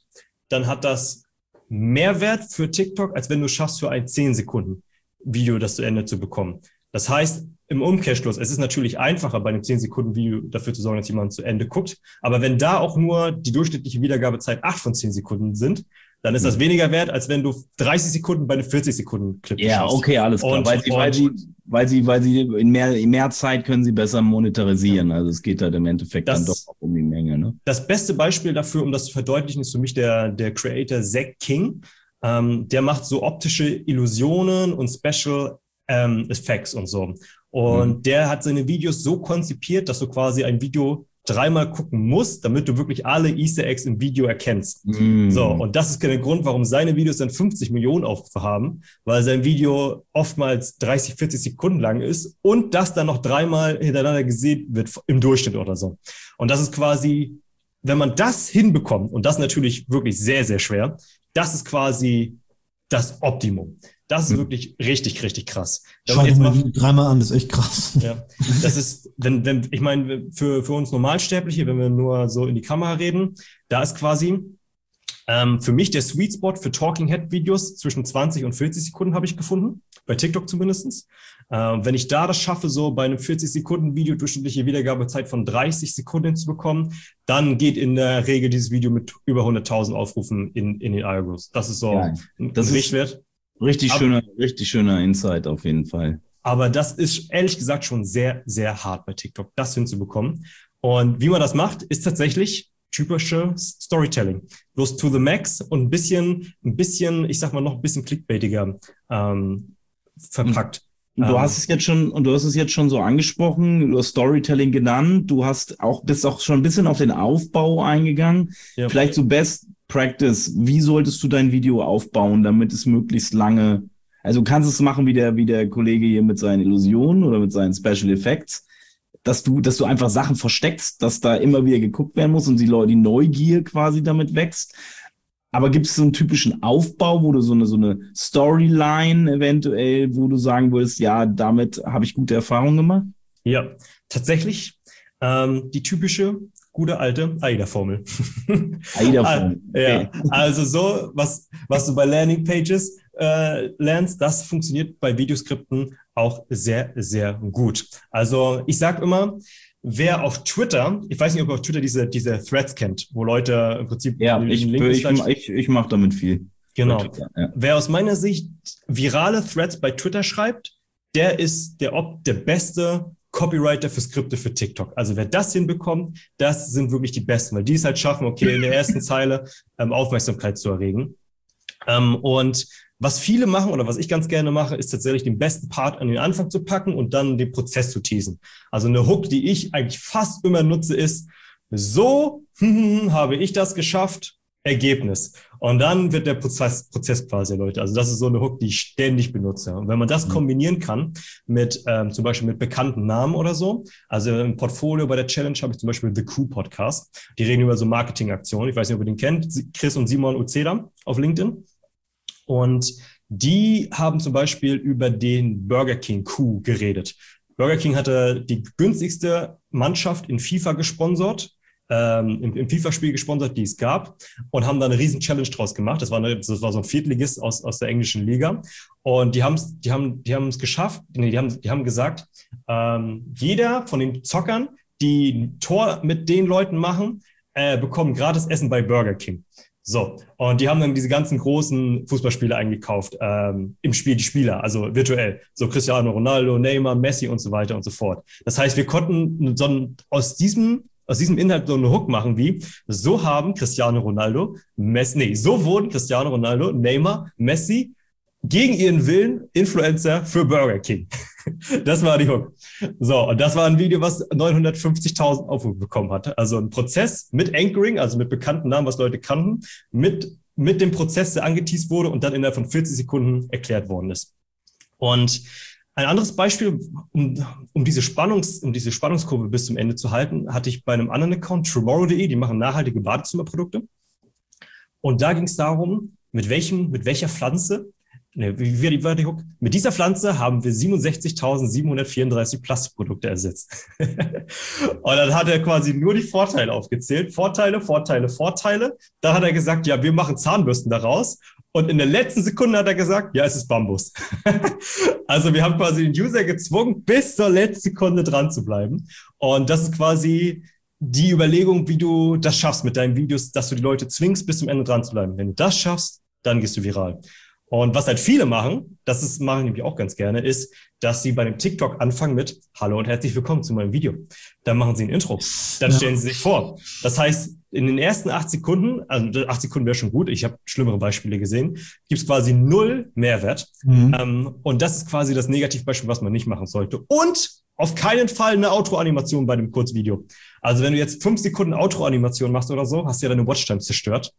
dann hat das mehr Wert für TikTok, als wenn du es schaffst für ein 10 Sekunden Video das zu Ende zu bekommen. Das heißt, im Umkehrschluss, es ist natürlich einfacher, bei einem 10-Sekunden-Video dafür zu sorgen, dass jemand zu Ende guckt. Aber wenn da auch nur die durchschnittliche Wiedergabezeit 8 von 10 Sekunden sind, dann ist das weniger wert, als wenn du 30 Sekunden bei einem 40-Sekunden-Clip Ja, schaust. okay, alles klar. Und, weil, sie, weil, sie, weil, sie, weil sie in mehr, in mehr Zeit können sie besser monetarisieren. Ja. Also es geht halt im Endeffekt das, dann doch auch um die Menge. Ne? Das beste Beispiel dafür, um das zu verdeutlichen, ist für mich der, der Creator Zach King. Ähm, der macht so optische Illusionen und Special ähm, Effects und so. Und mhm. der hat seine Videos so konzipiert, dass du quasi ein Video dreimal gucken musst, damit du wirklich alle Easter Eggs im Video erkennst. Mm. So, und das ist der Grund, warum seine Videos dann 50 Millionen Aufrufe haben, weil sein Video oftmals 30, 40 Sekunden lang ist und das dann noch dreimal hintereinander gesehen wird im Durchschnitt oder so. Und das ist quasi, wenn man das hinbekommt, und das natürlich wirklich sehr, sehr schwer, das ist quasi das Optimum. Das ist hm. wirklich richtig, richtig krass. Schau dir mal dreimal an, das ist echt krass. Ja, das ist, wenn, wenn, ich meine, für, für uns Normalsterbliche, wenn wir nur so in die Kamera reden, da ist quasi ähm, für mich der Sweet Spot für Talking Head Videos zwischen 20 und 40 Sekunden habe ich gefunden, bei TikTok zumindestens. Ähm, wenn ich da das schaffe, so bei einem 40 Sekunden Video durchschnittliche Wiedergabezeit von 30 Sekunden zu bekommen, dann geht in der Regel dieses Video mit über 100.000 Aufrufen in, in den Algos. Das ist so ja, ein das Richtwert. Richtig aber, schöner, richtig schöner Insight auf jeden Fall. Aber das ist ehrlich gesagt schon sehr, sehr hart bei TikTok, das hinzubekommen. Und wie man das macht, ist tatsächlich typische Storytelling. Bloß to the max und ein bisschen, ein bisschen, ich sag mal noch ein bisschen clickbaitiger ähm, verpackt. Du ähm, hast es jetzt schon, und du hast es jetzt schon so angesprochen, du hast Storytelling genannt, du hast auch, bist auch schon ein bisschen auf den Aufbau eingegangen. Ja. Vielleicht so Best Practice, wie solltest du dein Video aufbauen, damit es möglichst lange, also du kannst es machen wie der, wie der Kollege hier mit seinen Illusionen oder mit seinen Special Effects dass du, dass du einfach Sachen versteckst, dass da immer wieder geguckt werden muss und die Leute, die Neugier quasi damit wächst. Aber gibt es so einen typischen Aufbau, wo du so eine, so eine Storyline eventuell, wo du sagen würdest, ja, damit habe ich gute Erfahrungen gemacht? Ja, tatsächlich. Ähm, die typische gute alte AIDA-Formel. AIDA-Formel. ja, also so, was, was du bei Landing-Pages äh, lernst, das funktioniert bei Videoskripten auch sehr, sehr gut. Also ich sage immer, wer auf Twitter, ich weiß nicht, ob ihr auf Twitter diese, diese Threads kennt, wo Leute im Prinzip. Ja, ich, ich, ich, ich mache damit viel. Genau. Ja. Wer aus meiner Sicht virale Threads bei Twitter schreibt, der ist der, der beste Copywriter für Skripte für TikTok. Also wer das hinbekommt, das sind wirklich die Besten, weil die es halt schaffen, okay, in der ersten Zeile ähm, Aufmerksamkeit zu erregen. Ähm, und was viele machen oder was ich ganz gerne mache, ist tatsächlich den besten Part an den Anfang zu packen und dann den Prozess zu teasen. Also eine Hook, die ich eigentlich fast immer nutze, ist, so habe ich das geschafft, Ergebnis. Und dann wird der Prozess, Prozess quasi, Leute. Also das ist so eine Hook, die ich ständig benutze. Und wenn man das mhm. kombinieren kann mit ähm, zum Beispiel mit bekannten Namen oder so, also im Portfolio bei der Challenge habe ich zum Beispiel The Crew Podcast. Die reden über so Marketingaktionen. Ich weiß nicht, ob ihr den kennt. Chris und Simon Uzeda auf LinkedIn. Und die haben zum Beispiel über den Burger King Coup geredet. Burger King hatte die günstigste Mannschaft in FIFA gesponsert ähm, im, im FIFA-Spiel gesponsert, die es gab, und haben da eine riesen Challenge draus gemacht. Das war, eine, das war so ein Viertligist aus, aus der englischen Liga. Und die, haben's, die haben die haben es geschafft, nee, die haben, die haben gesagt, ähm, jeder von den Zockern, die ein Tor mit den Leuten machen, äh, bekommen gratis Essen bei Burger King. So, und die haben dann diese ganzen großen Fußballspiele eingekauft, ähm, im Spiel die Spieler, also virtuell. So Cristiano Ronaldo, Neymar, Messi und so weiter und so fort. Das heißt, wir konnten so aus diesem aus diesem Inhalt so eine Hook machen wie, so haben Cristiano Ronaldo, Messi, nee, so wurden Cristiano Ronaldo, Neymar, Messi gegen ihren Willen Influencer für Burger King. Das war die Hook. So, und das war ein Video, was 950.000 Aufrufe bekommen hatte. Also ein Prozess mit Anchoring, also mit bekannten Namen, was Leute kannten, mit, mit dem Prozess, der angeteased wurde und dann innerhalb von 40 Sekunden erklärt worden ist. Und ein anderes Beispiel, um, um, diese Spannungs, um diese Spannungskurve bis zum Ende zu halten, hatte ich bei einem anderen Account, tomorrow.de, die machen nachhaltige Badezimmerprodukte. Und da ging es darum, mit welchem, mit welcher Pflanze Ne, wie, wie war die Hook? Mit dieser Pflanze haben wir 67.734 Plastikprodukte ersetzt. und dann hat er quasi nur die Vorteile aufgezählt. Vorteile, Vorteile, Vorteile. Dann hat er gesagt, ja, wir machen Zahnbürsten daraus. Und in der letzten Sekunde hat er gesagt, ja, es ist Bambus. also wir haben quasi den User gezwungen, bis zur letzten Sekunde dran zu bleiben. Und das ist quasi die Überlegung, wie du das schaffst mit deinen Videos, dass du die Leute zwingst, bis zum Ende dran zu bleiben. Wenn du das schaffst, dann gehst du viral. Und was halt viele machen, das ist, mache ich nämlich auch ganz gerne, ist, dass sie bei dem TikTok anfangen mit Hallo und herzlich willkommen zu meinem Video. Dann machen sie ein Intro. Dann ja. stellen sie sich vor. Das heißt, in den ersten acht Sekunden, also acht Sekunden wäre schon gut, ich habe schlimmere Beispiele gesehen, gibt es quasi null Mehrwert. Mhm. Ähm, und das ist quasi das Negativbeispiel, was man nicht machen sollte. Und auf keinen Fall eine Outro-Animation bei dem Kurzvideo. Also wenn du jetzt fünf Sekunden Outro-Animation machst oder so, hast du ja deine Watchtime zerstört.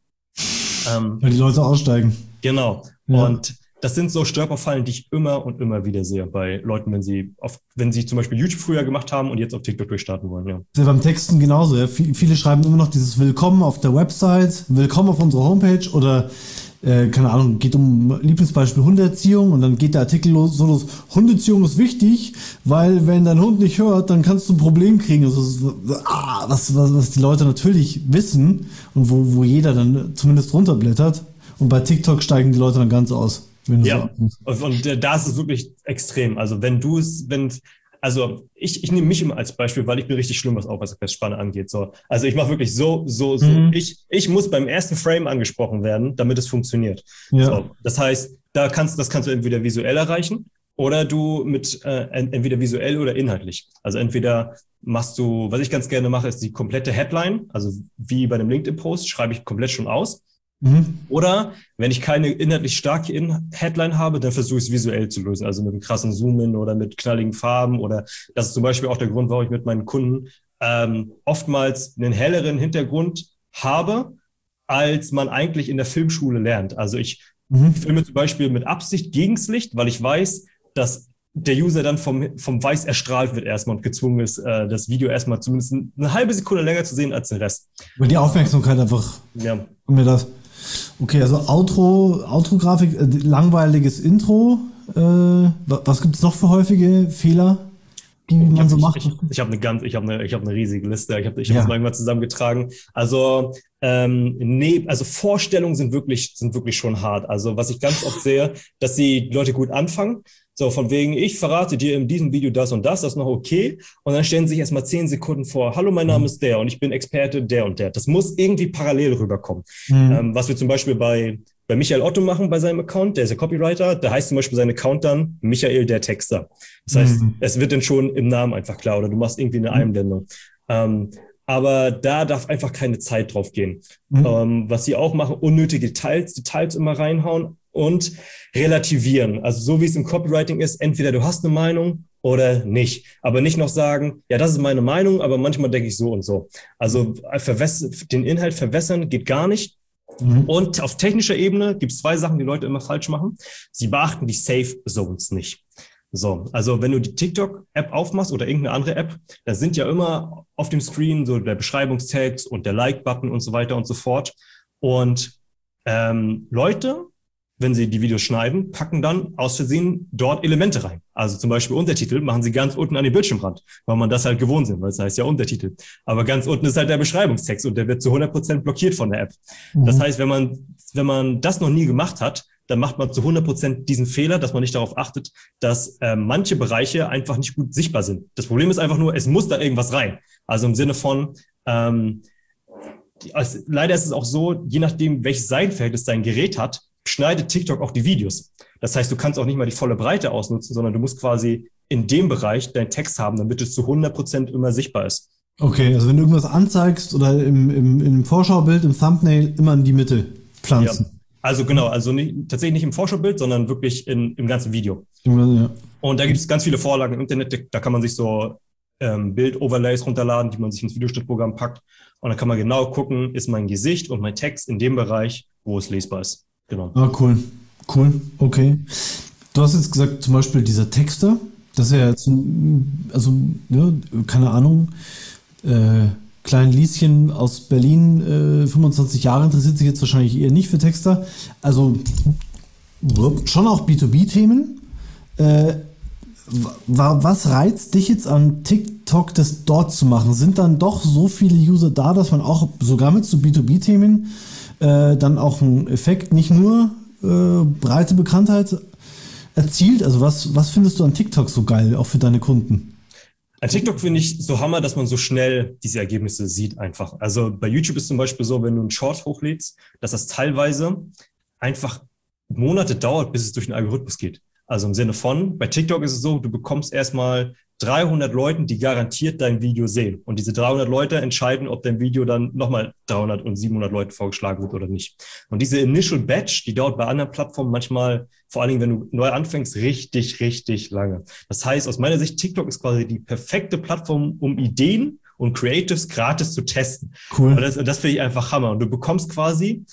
Ähm, Weil die Leute aussteigen. Genau. Ja. Und das sind so Stolperfallen, die ich immer und immer wieder sehe bei Leuten, wenn sie auf, wenn sie zum Beispiel YouTube früher gemacht haben und jetzt auf TikTok durchstarten wollen. Ja. Ist beim Texten genauso. Ja. Viele schreiben immer noch dieses Willkommen auf der Website, Willkommen auf unserer Homepage oder äh, keine Ahnung, geht um Lieblingsbeispiel Hundeerziehung und dann geht der Artikel los, so los, Hundeerziehung ist wichtig, weil wenn dein Hund nicht hört, dann kannst du ein Problem kriegen. Also, ah, was, was, was die Leute natürlich wissen und wo, wo jeder dann zumindest runterblättert. Und bei TikTok steigen die Leute dann ganz aus. ja, so und, und da ist es wirklich extrem. Also wenn du es, wenn also ich, ich nehme mich immer als Beispiel, weil ich bin richtig schlimm, was Aufmerksamkeitsspanne angeht. So. Also ich mache wirklich so, so, so. Mhm. Ich, ich muss beim ersten Frame angesprochen werden, damit es funktioniert. Ja. So. Das heißt, da kannst, das kannst du entweder visuell erreichen oder du mit äh, entweder visuell oder inhaltlich. Also entweder machst du, was ich ganz gerne mache, ist die komplette Headline, also wie bei einem LinkedIn-Post, schreibe ich komplett schon aus. Mhm. Oder wenn ich keine inhaltlich starke In Headline habe, dann versuche ich es visuell zu lösen, also mit einem krassen Zoom-In oder mit knalligen Farben. Oder das ist zum Beispiel auch der Grund, warum ich mit meinen Kunden ähm, oftmals einen helleren Hintergrund habe, als man eigentlich in der Filmschule lernt. Also ich mhm. filme zum Beispiel mit Absicht gegens Licht, weil ich weiß, dass der User dann vom, vom Weiß erstrahlt wird erstmal und gezwungen ist, äh, das Video erstmal zumindest eine halbe Sekunde länger zu sehen als den Rest. Weil die Aufmerksamkeit einfach. Ja. Mir das. Okay, also Outro, Outro-Grafik, äh, langweiliges Intro. Äh, was gibt es noch für häufige Fehler? die man hab, so macht? Ich, ich, ich habe eine ganz, ich habe eine, ich habe eine riesige Liste. Ich habe, ich habe ja. mal irgendwann zusammengetragen. Also ähm, nee, also Vorstellungen sind wirklich, sind wirklich schon hart. Also was ich ganz oft sehe, dass die Leute gut anfangen. So, von wegen, ich verrate dir in diesem Video das und das, das ist noch okay. Und dann stellen sie sich erstmal zehn Sekunden vor, hallo, mein Name mhm. ist der und ich bin Experte der und der. Das muss irgendwie parallel rüberkommen. Mhm. Ähm, was wir zum Beispiel bei, bei Michael Otto machen bei seinem Account, der ist ja Copywriter, da heißt zum Beispiel sein Account dann Michael der Texter. Das heißt, mhm. es wird dann schon im Namen einfach klar oder du machst irgendwie eine mhm. Einblendung. Ähm, aber da darf einfach keine Zeit drauf gehen. Mhm. Ähm, was sie auch machen, unnötige Details, Details immer reinhauen und relativieren. Also so wie es im Copywriting ist, entweder du hast eine Meinung oder nicht. Aber nicht noch sagen, ja, das ist meine Meinung, aber manchmal denke ich so und so. Also den Inhalt verwässern geht gar nicht. Mhm. Und auf technischer Ebene gibt es zwei Sachen, die Leute immer falsch machen. Sie beachten die Safe Zones nicht. So, also wenn du die TikTok-App aufmachst oder irgendeine andere App, da sind ja immer auf dem Screen so der Beschreibungstext und der Like-Button und so weiter und so fort. Und ähm, Leute, wenn sie die Videos schneiden, packen dann aus Versehen dort Elemente rein. Also zum Beispiel Untertitel machen sie ganz unten an den Bildschirmrand, weil man das halt gewohnt sind, weil es heißt ja Untertitel. Aber ganz unten ist halt der Beschreibungstext und der wird zu 100 Prozent blockiert von der App. Mhm. Das heißt, wenn man, wenn man das noch nie gemacht hat, dann macht man zu 100 Prozent diesen Fehler, dass man nicht darauf achtet, dass äh, manche Bereiche einfach nicht gut sichtbar sind. Das Problem ist einfach nur, es muss da irgendwas rein. Also im Sinne von, ähm, also leider ist es auch so, je nachdem, welches Seitenverhältnis dein Gerät hat, schneidet TikTok auch die Videos. Das heißt, du kannst auch nicht mal die volle Breite ausnutzen, sondern du musst quasi in dem Bereich deinen Text haben, damit es zu 100 Prozent immer sichtbar ist. Okay, also wenn du irgendwas anzeigst oder im, im, im Vorschaubild, im Thumbnail, immer in die Mitte pflanzen. Ja. Also genau, also nicht, tatsächlich nicht im Vorschaubild, sondern wirklich in, im ganzen Video. Ja. Und da gibt es ganz viele Vorlagen im Internet, da kann man sich so ähm, Bild-Overlays runterladen, die man sich ins Videoschnittprogramm packt. Und dann kann man genau gucken, ist mein Gesicht und mein Text in dem Bereich, wo es lesbar ist. Genau. Ah, cool. Cool, okay. Du hast jetzt gesagt, zum Beispiel dieser Texter, das ist ja jetzt, also, ja, keine Ahnung, äh, kleinen Lieschen aus Berlin, äh, 25 Jahre, interessiert sich jetzt wahrscheinlich eher nicht für Texter. Also schon auch B2B-Themen. Äh, was reizt dich jetzt an TikTok, das dort zu machen? Sind dann doch so viele User da, dass man auch sogar mit so B2B-Themen äh, dann auch einen Effekt, nicht nur äh, breite Bekanntheit erzielt? Also was, was findest du an TikTok so geil, auch für deine Kunden? An TikTok finde ich so Hammer, dass man so schnell diese Ergebnisse sieht einfach. Also bei YouTube ist zum Beispiel so, wenn du einen Short hochlädst, dass das teilweise einfach Monate dauert, bis es durch den Algorithmus geht. Also im Sinne von, bei TikTok ist es so, du bekommst erstmal 300 Leuten, die garantiert dein Video sehen. Und diese 300 Leute entscheiden, ob dein Video dann nochmal 300 und 700 Leute vorgeschlagen wird oder nicht. Und diese Initial Batch, die dauert bei anderen Plattformen manchmal, vor allen Dingen, wenn du neu anfängst, richtig, richtig lange. Das heißt, aus meiner Sicht, TikTok ist quasi die perfekte Plattform, um Ideen und Creatives gratis zu testen. Cool. Und das, das finde ich einfach Hammer. Und du bekommst quasi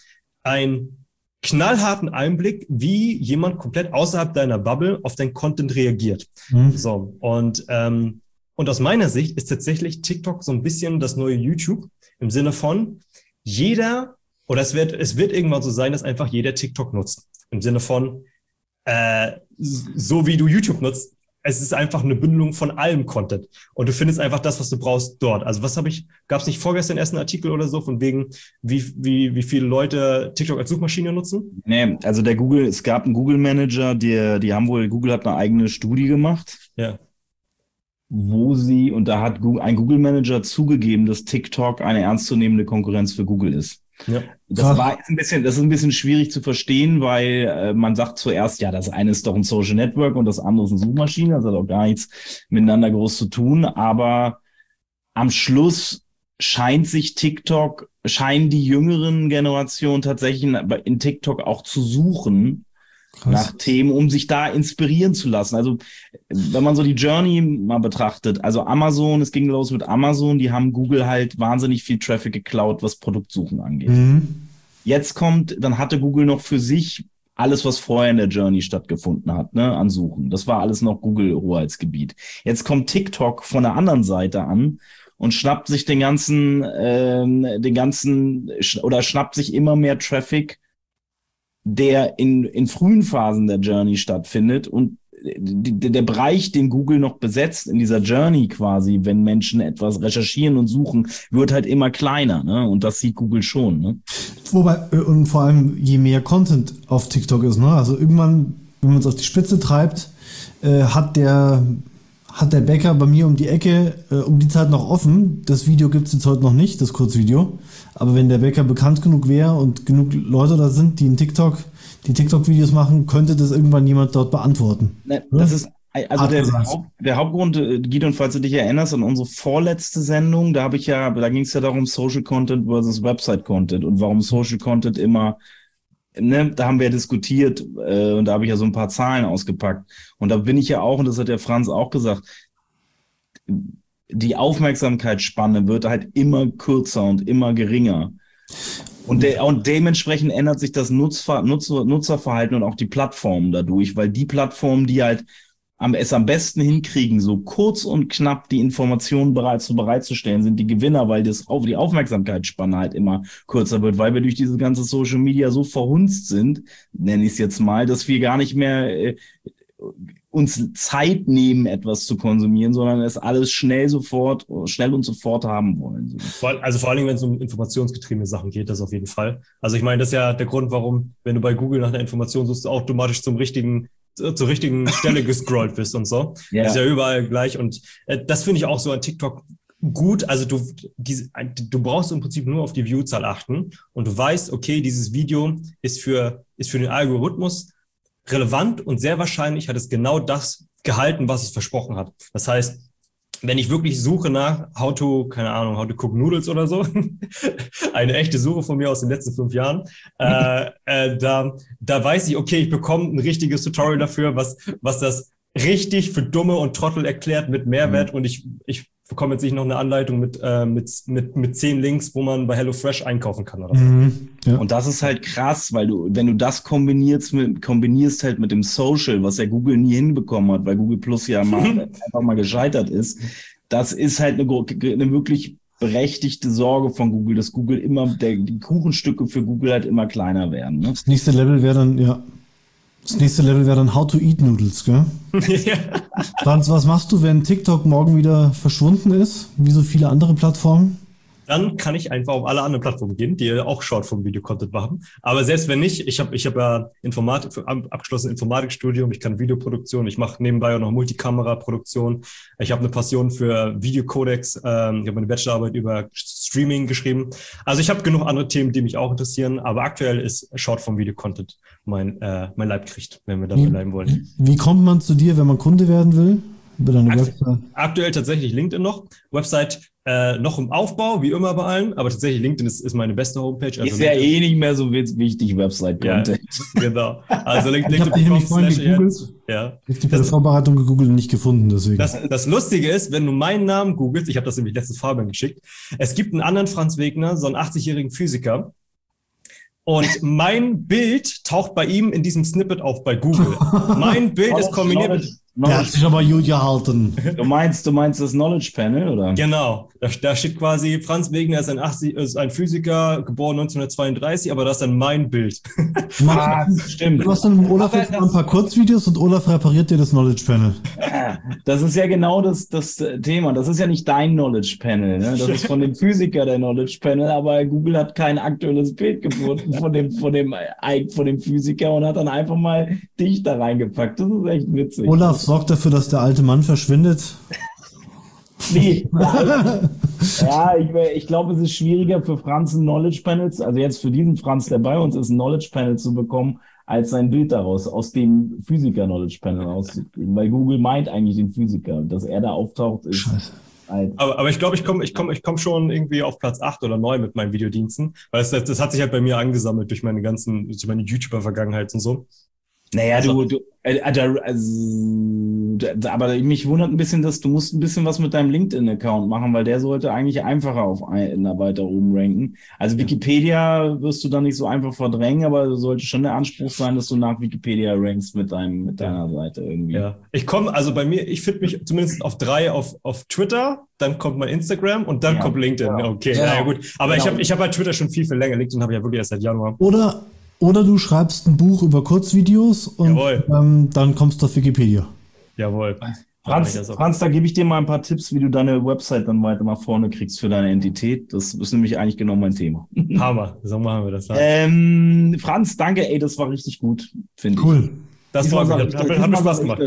ein knallharten Einblick, wie jemand komplett außerhalb deiner Bubble auf dein Content reagiert. Mhm. So, und, ähm, und aus meiner Sicht ist tatsächlich TikTok so ein bisschen das neue YouTube im Sinne von jeder, oder es wird, es wird irgendwann so sein, dass einfach jeder TikTok nutzt. Im Sinne von, äh, so wie du YouTube nutzt, es ist einfach eine Bündelung von allem Content. Und du findest einfach das, was du brauchst dort. Also was habe ich, gab es nicht vorgestern erst einen Artikel oder so, von wegen, wie, wie, wie viele Leute TikTok als Suchmaschine nutzen? Nee, also der Google, es gab einen Google Manager, die, die haben wohl, Google hat eine eigene Studie gemacht. Ja. Wo sie, und da hat ein Google Manager zugegeben, dass TikTok eine ernstzunehmende Konkurrenz für Google ist. Ja. Das war ein bisschen, das ist ein bisschen schwierig zu verstehen, weil äh, man sagt zuerst, ja, das eine ist doch ein Social Network und das andere ist eine Suchmaschine, das hat auch gar nichts miteinander groß zu tun. Aber am Schluss scheint sich TikTok, scheinen die jüngeren Generationen tatsächlich in, in TikTok auch zu suchen Krass. nach Themen, um sich da inspirieren zu lassen. Also wenn man so die Journey mal betrachtet, also Amazon, es ging los mit Amazon, die haben Google halt wahnsinnig viel Traffic geklaut, was Produktsuchen angeht. Mhm. Jetzt kommt, dann hatte Google noch für sich alles, was vorher in der Journey stattgefunden hat, ne, an Suchen. Das war alles noch Google-Hoheitsgebiet. Jetzt kommt TikTok von der anderen Seite an und schnappt sich den ganzen, ähm, den ganzen, oder schnappt sich immer mehr Traffic der in, in frühen Phasen der Journey stattfindet und die, der Bereich, den Google noch besetzt in dieser Journey quasi, wenn Menschen etwas recherchieren und suchen, wird halt immer kleiner, ne? Und das sieht Google schon, ne? Wobei, äh, und vor allem, je mehr Content auf TikTok ist, ne? Also irgendwann, wenn man es auf die Spitze treibt, äh, hat der hat der Bäcker bei mir um die Ecke äh, um die Zeit noch offen. Das Video gibt es jetzt heute noch nicht, das Kurzvideo. Aber wenn der Bäcker bekannt genug wäre und genug Leute da sind, die in TikTok die TikTok-Videos machen, könnte das irgendwann jemand dort beantworten. Ne, das ist also der, der, Haupt, der, Hauptgrund, äh, Gideon, falls du dich erinnerst an unsere vorletzte Sendung, da habe ich ja, da ging es ja darum, Social Content versus Website Content und warum Social Content immer, ne, da haben wir ja diskutiert äh, und da habe ich ja so ein paar Zahlen ausgepackt. Und da bin ich ja auch, und das hat der Franz auch gesagt, die Aufmerksamkeitsspanne wird halt immer kürzer und immer geringer. Und, de und dementsprechend ändert sich das Nutzver Nutzer Nutzerverhalten und auch die Plattformen dadurch, weil die Plattformen, die halt am, es am besten hinkriegen, so kurz und knapp die Informationen bereits so bereitzustellen, sind die Gewinner, weil das auf die Aufmerksamkeitsspanne halt immer kürzer wird, weil wir durch diese ganze Social Media so verhunzt sind, nenne ich es jetzt mal, dass wir gar nicht mehr äh, uns Zeit nehmen, etwas zu konsumieren, sondern es alles schnell sofort, schnell und sofort haben wollen. Also vor allen Dingen, wenn es um informationsgetriebene Sachen geht, das auf jeden Fall. Also ich meine, das ist ja der Grund, warum, wenn du bei Google nach einer Information suchst, du automatisch zum richtigen zur richtigen Stelle gescrollt bist und so. Ja. Ist ja überall gleich. Und äh, das finde ich auch so an TikTok gut. Also du, diese, du brauchst im Prinzip nur auf die Viewzahl achten und du weißt, okay, dieses Video ist für, ist für den Algorithmus relevant und sehr wahrscheinlich hat es genau das gehalten, was es versprochen hat. Das heißt, wenn ich wirklich suche nach how to, keine Ahnung, how to cook Noodles oder so, eine echte Suche von mir aus den letzten fünf Jahren, äh, äh, da, da weiß ich, okay, ich bekomme ein richtiges Tutorial dafür, was, was das richtig für Dumme und Trottel erklärt mit Mehrwert mhm. und ich, ich bekomme jetzt nicht noch eine Anleitung mit, äh, mit, mit, mit zehn Links, wo man bei HelloFresh einkaufen kann oder so. Mhm, ja. Und das ist halt krass, weil du, wenn du das kombinierst mit, kombinierst halt mit dem Social, was ja Google nie hinbekommen hat, weil Google Plus ja mal einfach mal gescheitert ist, das ist halt eine, eine wirklich berechtigte Sorge von Google, dass Google immer, der, die Kuchenstücke für Google halt immer kleiner werden. Ne? Das nächste Level wäre dann, ja, das nächste Level wäre dann How to Eat Noodles, gell? ja. Franz, was machst du, wenn TikTok morgen wieder verschwunden ist, wie so viele andere Plattformen? Dann kann ich einfach auf alle anderen Plattformen gehen, die auch Shortform-Video-Content machen. Aber selbst wenn nicht, ich habe ich hab ja Informatik, abgeschlossen Informatikstudium, ich kann Videoproduktion, ich mache nebenbei auch noch Multikamera-Produktion. Ich habe eine Passion für Videocodex, ähm, ich habe meine Bachelorarbeit über Streaming geschrieben. Also ich habe genug andere Themen, die mich auch interessieren, aber aktuell ist Shortform-Video-Content mein, äh, mein Leib kriegt, wenn wir dabei bleiben wollen. Wie kommt man zu dir, wenn man Kunde werden will? Über deine Aktu Website? Aktuell tatsächlich LinkedIn noch. Website äh, noch im Aufbau, wie immer bei allen, aber tatsächlich LinkedIn ist, ist meine beste Homepage. Also ist ja eh nicht mehr so wichtig, Website-Content. Ja, genau. Also LinkedIn. Ich habe dich nämlich vorhin gegoogelt. Ja. Ich habe die Vorbereitung gegoogelt und nicht gefunden, deswegen. Das, das Lustige ist, wenn du meinen Namen googelst, ich habe das nämlich letztes Fabian geschickt, es gibt einen anderen Franz Wegner, so einen 80-jährigen Physiker, und mein Bild taucht bei ihm in diesem Snippet auf bei Google. Mein Bild ist kombiniert mit der hat sich aber gut gehalten. Du meinst, du meinst das Knowledge Panel, oder? Genau. Da, da steht quasi, Franz Wegner ist ein, 80, ist ein Physiker, geboren 1932, aber das ist dann mein Bild. ah, stimmt. Du hast dann mit Olaf jetzt mal ein paar Kurzvideos und Olaf repariert dir das Knowledge Panel. Das ist ja genau das, das Thema. Das ist ja nicht dein Knowledge Panel. Ne? Das ist von dem Physiker der Knowledge Panel, aber Google hat kein aktuelles Bild gefunden von dem, von dem, von dem Physiker und hat dann einfach mal dich da reingepackt. Das ist echt witzig. Olaf sorgt dafür, dass der alte Mann verschwindet. Nee. ja, ich, ich glaube, es ist schwieriger für Franz ein Knowledge Panels, also jetzt für diesen Franz, der bei uns ist, ein Knowledge Panel zu bekommen, als sein Bild daraus, aus dem Physiker Knowledge Panel rauszukriegen. Weil Google meint eigentlich den Physiker. Dass er da auftaucht, ist. Scheiße. Aber, aber ich glaube, ich komme ich komm, ich komm schon irgendwie auf Platz acht oder neun mit meinen Videodiensten, weil das, das hat sich halt bei mir angesammelt durch meine ganzen, durch meine YouTuber-Vergangenheit und so. Naja, also, du, du äh, also, also, aber mich wundert ein bisschen, dass du musst ein bisschen was mit deinem LinkedIn-Account machen, weil der sollte eigentlich einfacher auf einer weiter oben ranken. Also Wikipedia wirst du dann nicht so einfach verdrängen, aber sollte schon der Anspruch sein, dass du nach Wikipedia rankst mit deinem, mit deiner Seite irgendwie. Ja, ich komme, also bei mir, ich finde mich zumindest auf drei auf, auf Twitter, dann kommt mein Instagram und dann ja, kommt LinkedIn. Ja. Okay, ja. naja, gut. Aber ja. ich habe ich hab halt Twitter schon viel, viel länger. LinkedIn habe ich ja wirklich erst seit Januar. Oder Oder du schreibst ein Buch über Kurzvideos und ähm, dann kommst du auf Wikipedia. Jawohl. Franz, Franz, da gebe ich dir mal ein paar Tipps, wie du deine Website dann weiter nach vorne kriegst für deine Entität. Das ist nämlich eigentlich genau mein Thema. Hammer, so machen wir das. Ähm, Franz, danke, ey, das war richtig gut, finde ich. Cool. Das war, hat mir Spaß gemacht.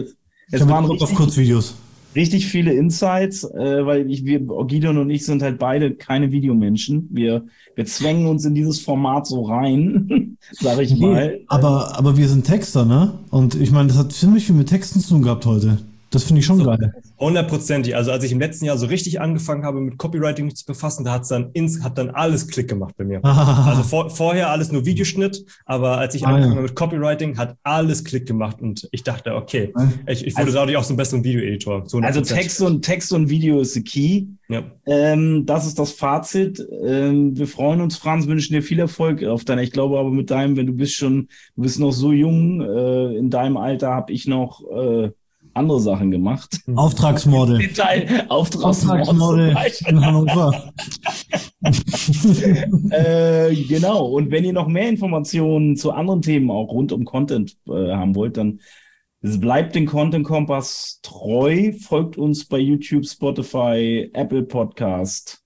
Es waren auf Kurzvideos richtig viele Insights, äh, weil ich, wir, Gideon und ich sind halt beide keine Videomenschen. Wir, wir zwängen uns in dieses Format so rein, sag ich nee, mal. Aber, aber wir sind Texter, ne? Und ich meine, das hat ziemlich viel mit Texten zu tun gehabt heute. Das finde ich schon so, geil. Hundertprozentig. Also als ich im letzten Jahr so richtig angefangen habe, mit Copywriting zu befassen, da hat's dann ins, hat dann alles Klick gemacht bei mir. also vor, vorher alles nur Videoschnitt, aber als ich ah, angefangen habe ja. mit Copywriting, hat alles Klick gemacht und ich dachte, okay, ich, ich wurde also, dadurch auch so einen besseren Videoeditor. Also Text und Text und Video ist the key. Ja. Ähm, das ist das Fazit. Ähm, wir freuen uns, Franz, wünschen dir viel Erfolg auf deiner. Ich glaube aber mit deinem, wenn du bist schon, du bist noch so jung, äh, in deinem Alter habe ich noch äh, andere Sachen gemacht. Auftragsmodel. Detail, Auftragsmodel in Hannover. äh, genau. Und wenn ihr noch mehr Informationen zu anderen Themen auch rund um Content äh, haben wollt, dann bleibt den Content Kompass treu, folgt uns bei YouTube, Spotify, Apple Podcast.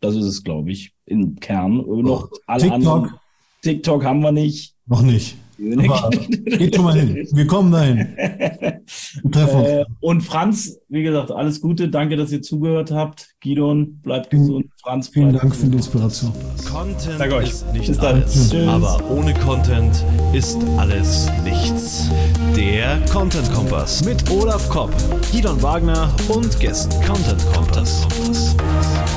Das ist es, glaube ich, im Kern. Noch alle TikTok. anderen. TikTok haben wir nicht. Noch nicht. Aber geht schon mal hin. Wir kommen dahin. Äh, und Franz, wie gesagt, alles Gute. Danke, dass ihr zugehört habt. Gidon, bleibt gesund. Franz, vielen Dank für die Inspiration. Content Danke euch. ist nicht alles, aber ohne Content ist alles nichts. Der Content Kompass mit Olaf Kopp, Gidon Wagner und Gästen. Content Kompass. Content Kompass.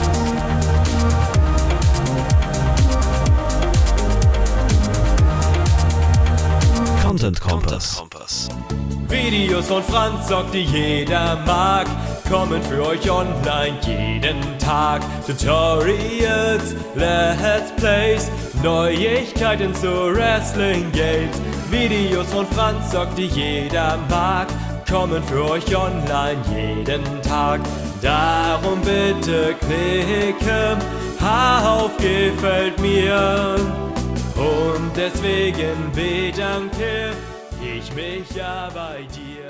Videos von Franz Sock, die jeder mag, kommen für euch online jeden Tag. Tutorials, Let's Plays, Neuigkeiten zu Wrestling Games. Videos von Franz Sock, die jeder mag, kommen für euch online jeden Tag. Darum bitte klicken auf gefällt mir. Und deswegen bedanke ich mich ja bei dir.